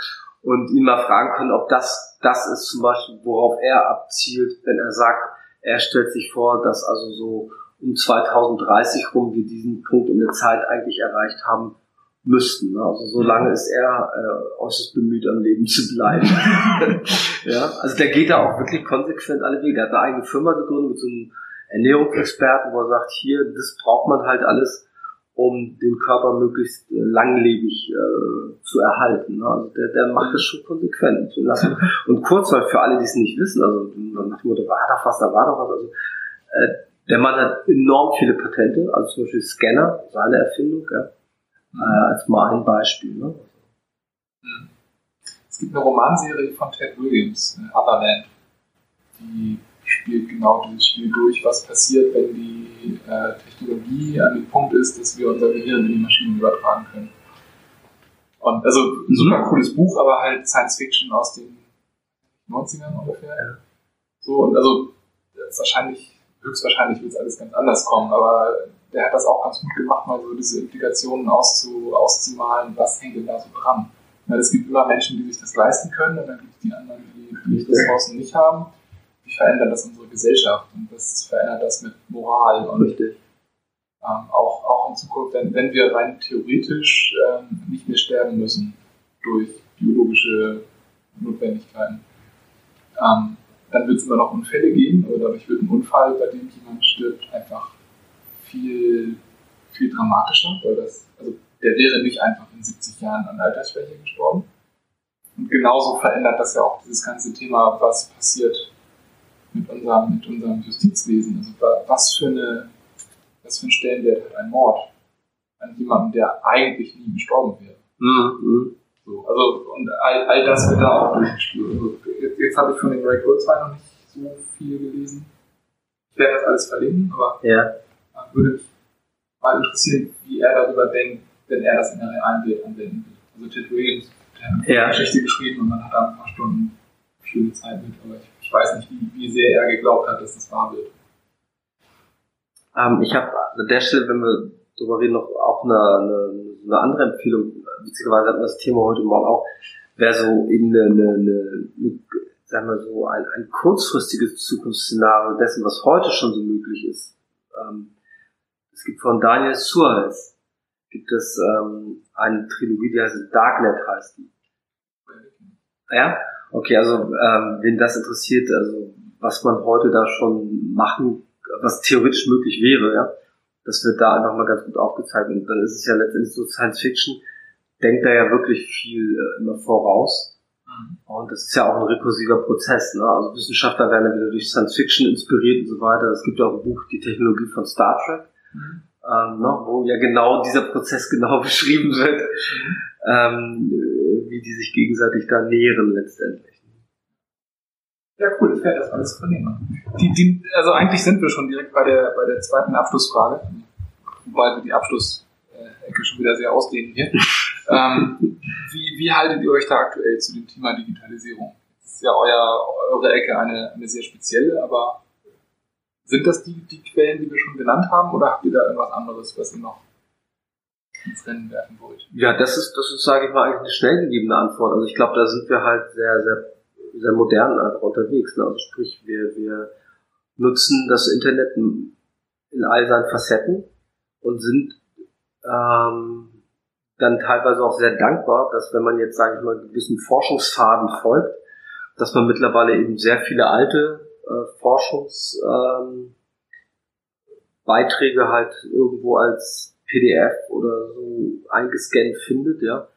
und ihn mal fragen können, ob das das ist zum Beispiel, worauf er abzielt, wenn er sagt, er stellt sich vor, dass also so um 2030 rum wir diesen Punkt in der Zeit eigentlich erreicht haben müssten. Ne? Also so lange ist er äh, äußerst bemüht, am Leben zu bleiben. ja, also der geht da auch wirklich konsequent alle Wege. Der hat eine eigene Firma gegründet mit so einem Ernährungsexperten, wo er sagt, hier, das braucht man halt alles, um den Körper möglichst äh, langlebig äh, zu erhalten. Ne? Also der, der macht das schon konsequent. Und kurz, weil für alle, die es nicht wissen, also nach dem Motto, war doch was, da war doch was, also äh, der Mann hat enorm viele Patente, also zum Beispiel Scanner, seine Erfindung, ja. Äh, als mal ein Beispiel. Ne? Hm. Es gibt eine Romanserie von Ted Williams, äh, Otherland, die spielt genau dieses Spiel durch, was passiert, wenn die äh, Technologie an dem Punkt ist, dass wir unser Gehirn in die Maschinen übertragen können. Und also ein mhm. super cooles Buch, aber halt Science Fiction aus den 90ern ungefähr. So, und also wahrscheinlich höchstwahrscheinlich wird es alles ganz anders kommen, aber der hat das auch ganz gut gemacht, mal so diese Implikationen auszu, auszumalen, was hängt denn da so dran. Weil es gibt immer Menschen, die sich das leisten können und dann gibt es die anderen, die, die Ressourcen nicht haben. Wie verändert das unsere Gesellschaft und was verändert das mit Moral und Richtig. Ähm, auch, auch in Zukunft, wenn, wenn wir rein theoretisch ähm, nicht mehr sterben müssen durch biologische Notwendigkeiten. Ähm, dann wird es immer noch Unfälle geben, aber dadurch wird ein Unfall, bei dem jemand stirbt, einfach viel, viel dramatischer, weil das, also der wäre nicht einfach in 70 Jahren an Altersschwäche gestorben. Und genauso verändert das ja auch dieses ganze Thema, was passiert mit unserem, mit unserem Justizwesen. Also was für, eine, was für einen Stellenwert hat ein Mord an jemandem, der eigentlich nie gestorben wäre. Mhm. So, also, und all, all das wird da auch durchgespielt. Jetzt, jetzt habe ich von dem Ray Kurzweil noch nicht so viel gelesen. Ich werde das alles verlinken, aber Ja. äh, würde mich mal interessieren, wie er darüber denkt, wenn er das in der realen Welt anwenden will. Also Ted Williams der hat Ja. eine Geschichte geschrieben und man hat da ein paar Stunden schöne Zeit mit, aber ich, ich weiß nicht, wie, wie sehr er geglaubt hat, dass das wahr wird. Ähm, ich habe an der Stelle, wenn wir darüber reden, noch auch eine, eine, eine andere Empfehlung. Witzigerweise hatten wir das Thema heute Morgen auch. Wäre so eben eine, eine, eine, eine sagen wir so, ein, ein kurzfristiges Zukunftsszenario dessen, was heute schon so möglich ist. Ähm, es gibt von Daniel Suarez gibt es ähm, eine Trilogie, die heißt Darknet heißt die. Ja? Okay, also ähm, wen das interessiert, also was man heute da schon machen, was theoretisch möglich wäre, ja, das wird da einfach mal ganz gut aufgezeigt. Und dann ist es ja letztendlich so Science Fiction, denkt da ja wirklich viel äh, immer voraus. Mhm. Und das ist ja auch ein rekursiver Prozess. Ne? Also Wissenschaftler werden ja wieder durch Science Fiction inspiriert und so weiter. Es gibt ja auch ein Buch, Die Technologie von Star Trek, Mhm. ähm, ne? wo ja genau dieser Prozess genau beschrieben wird, ähm, äh, wie die sich gegenseitig da nähren letztendlich. Ja, cool, ich werde das alles verlinken. Die, die, also eigentlich sind wir schon direkt bei der, bei der zweiten Abschlussfrage, wobei wir die Abschlussecke schon wieder sehr ausdehnen hier. Ähm, wie, wie haltet ihr euch da aktuell zu dem Thema Digitalisierung? Das ist ja euer, eure Ecke eine, eine sehr spezielle, aber sind das die, die Quellen, die wir schon genannt haben, oder habt ihr da irgendwas anderes, was ihr noch ins Rennen werfen wollt? Ja, das ist, das ist, sage ich mal, eigentlich eine schnell gegebene Antwort. Also ich glaube, da sind wir halt sehr, sehr, sehr modern einfach unterwegs. Ne? Also sprich, wir, wir nutzen das Internet in all seinen Facetten und sind ähm, dann teilweise auch sehr dankbar, dass wenn man jetzt, sage ich mal, gewissen Forschungsfaden folgt, dass man mittlerweile eben sehr viele alte äh, Forschungsbeiträge ähm, halt irgendwo als PDF oder so eingescannt findet, ja.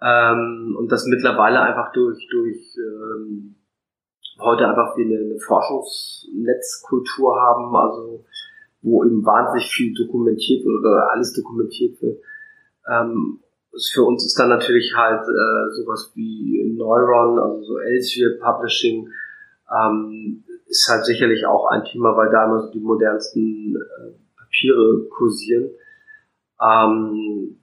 Ähm, und das mittlerweile einfach durch, durch ähm, heute einfach wir eine, eine Forschungsnetzkultur haben, also wo eben wahnsinnig viel dokumentiert wird oder alles dokumentiert wird. Ähm, es- für uns ist dann natürlich halt äh, sowas wie Neuron, also so Elsevier Publishing, ähm, ist halt sicherlich auch ein Thema, weil da immer so die modernsten äh, Papiere kursieren. Ähm,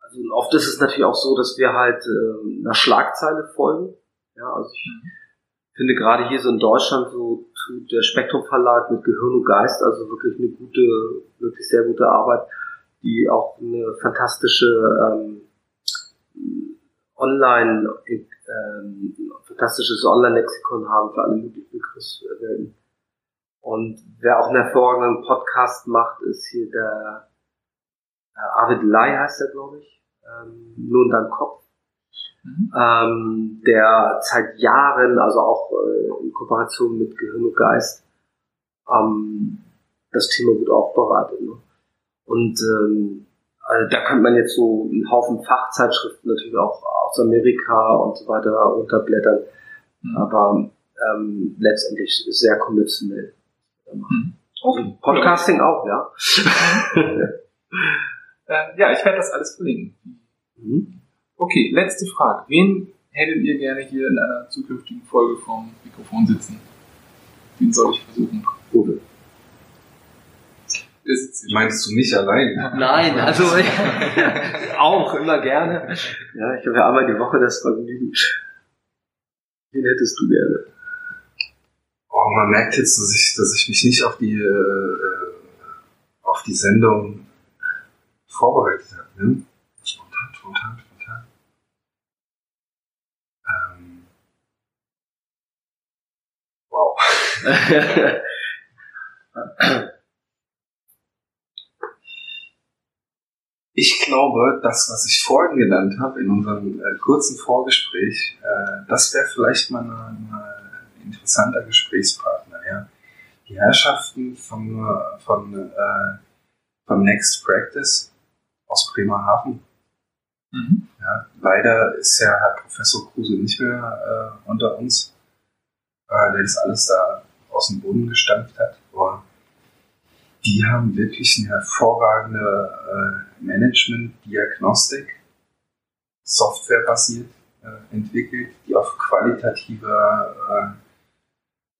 also oft ist es natürlich auch so, dass wir halt äh, einer Schlagzeile folgen. Ja, also ich finde gerade hier so in Deutschland so tut der Spektrum Verlag mit Gehirn und Geist also wirklich eine gute, wirklich sehr gute Arbeit, die auch eine fantastische ähm, Online, ähm, fantastisches Online-Lexikon haben für alle möglichen Begriffswelten. Und wer auch einen hervorragenden Podcast macht, ist hier der äh, Arvid Lai heißt er, glaube ich. Ähm, nur deinem Kopf. Mhm. Ähm, der seit Jahren, also auch äh, in Kooperation mit Gehirn und Geist, ähm, das Thema gut aufbereitet. Ne? Und ähm, also da könnte man jetzt so einen Haufen Fachzeitschriften natürlich auch aus Amerika und so weiter runterblättern, Mhm. aber ähm, letztendlich sehr konventionell. Mhm. Okay. Podcasting auch, ja. Äh, ja, ich werde das alles verlinken. Mhm. Okay, letzte Frage. Wen hättet ihr gerne hier in einer zukünftigen Folge vom Mikrofon sitzen? Wen soll ich versuchen? Der hier. Meinst du mich allein? Nein, also auch immer gerne. Ja, ich habe ja einmal die Woche das Vergnügen. Wen hättest du gerne? Oh, man merkt jetzt, dass ich, dass ich mich nicht auf die, äh, äh, auf die Sendung vorbereitet habe. Ne? Spontan, spontan, spontan. Ähm. Wow. Ich glaube, das, was ich vorhin genannt habe in unserem äh, kurzen Vorgespräch, äh, das wäre vielleicht mal ein interessanter Gesprächspartner. Ja? Die Herrschaften von, äh, von, äh, von Next Practice aus Bremerhaven. Mhm. Ja, leider ist ja Herr Professor Kruse nicht mehr äh, unter uns, äh, der das alles da aus dem Boden gestampft hat. Aber die haben wirklich eine hervorragende äh, Management-Diagnostik, softwarebasiert äh, entwickelt, die auf qualitativer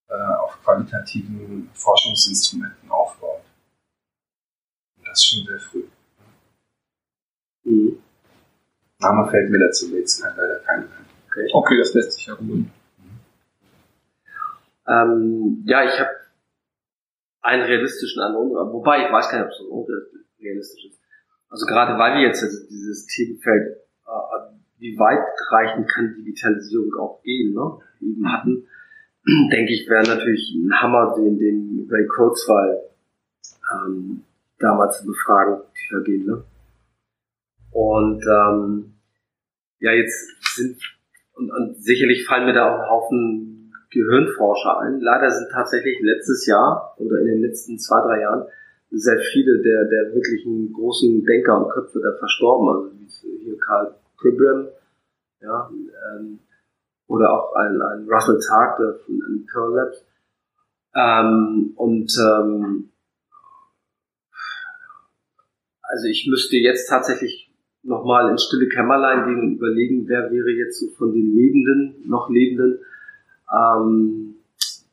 äh, auf qualitativen Forschungsinstrumenten aufbaut. Und das schon sehr früh. Mhm. Name fällt mir dazu jetzt leider kein okay. okay, das lässt sich ja ruhen. Ähm, ja, ich habe einen realistischen an wobei ich weiß gar nicht, ob es so unrealistisch ist. Also gerade weil wir jetzt dieses Themenfeld, äh, wie weitreichend kann Digitalisierung auch gehen, ne, eben hatten, denke ich, wäre natürlich ein Hammer, den, den Ray Kurzweil ähm, damals zu befragen, tiefer gehen. Ne? Und ähm, ja, jetzt sind und, und sicherlich fallen mir da auch ein Haufen Gehirnforscher ein. Leider sind tatsächlich letztes Jahr oder in den letzten zwei, drei Jahren sehr viele der, der wirklichen großen Denker und Köpfe da verstorben. Also wie hier Karl Pribram, ja, ähm, oder auch ein, ein Russell Targ der von Pearl Labs. Ähm, und ähm, also ich müsste jetzt tatsächlich nochmal ins stille Kämmerlein gehen und überlegen, wer wäre jetzt so von den Lebenden, noch Lebenden, ähm,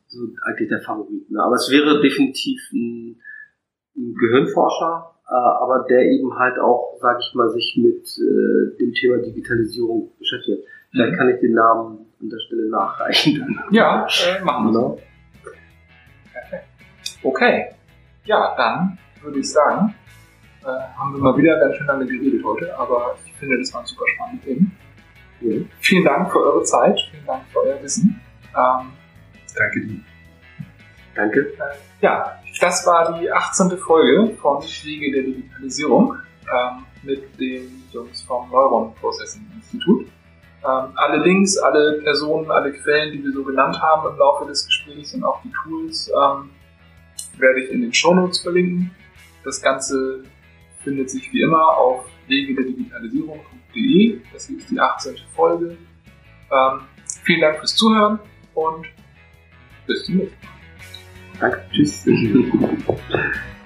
so eigentlich der Favorit. Ne? Aber es wäre definitiv ein, ein Gehirnforscher, äh, aber der eben halt auch, sag ich mal, sich mit äh, dem Thema Digitalisierung beschäftigt. Vielleicht mhm. kann ich den Namen an der Stelle nachreichen. Ja, äh, machen wir so. Perfekt. Okay. Ja, dann würde ich sagen, äh, haben wir mal wieder ganz schön lange geredet heute, aber ich finde, das war ein super spannendes Themen. Ja. Vielen Dank für eure Zeit, vielen Dank für euer Wissen. Ähm, Danke dir. Danke. Äh, ja, das war die 18. Folge von Wege der Digitalisierung ähm, mit den Jungs vom Neuron Processing Institut. Ähm, alle Links, alle Personen, alle Quellen, die wir so genannt haben im Laufe des Gesprächs und auch die Tools ähm, werde ich in den Shownotes verlinken. Das Ganze findet sich wie immer auf wege der Digitalisierung.de. Das ist die 18. Folge. Ähm, vielen Dank fürs Zuhören und bis zum nächsten Mal. Danke, tschüss.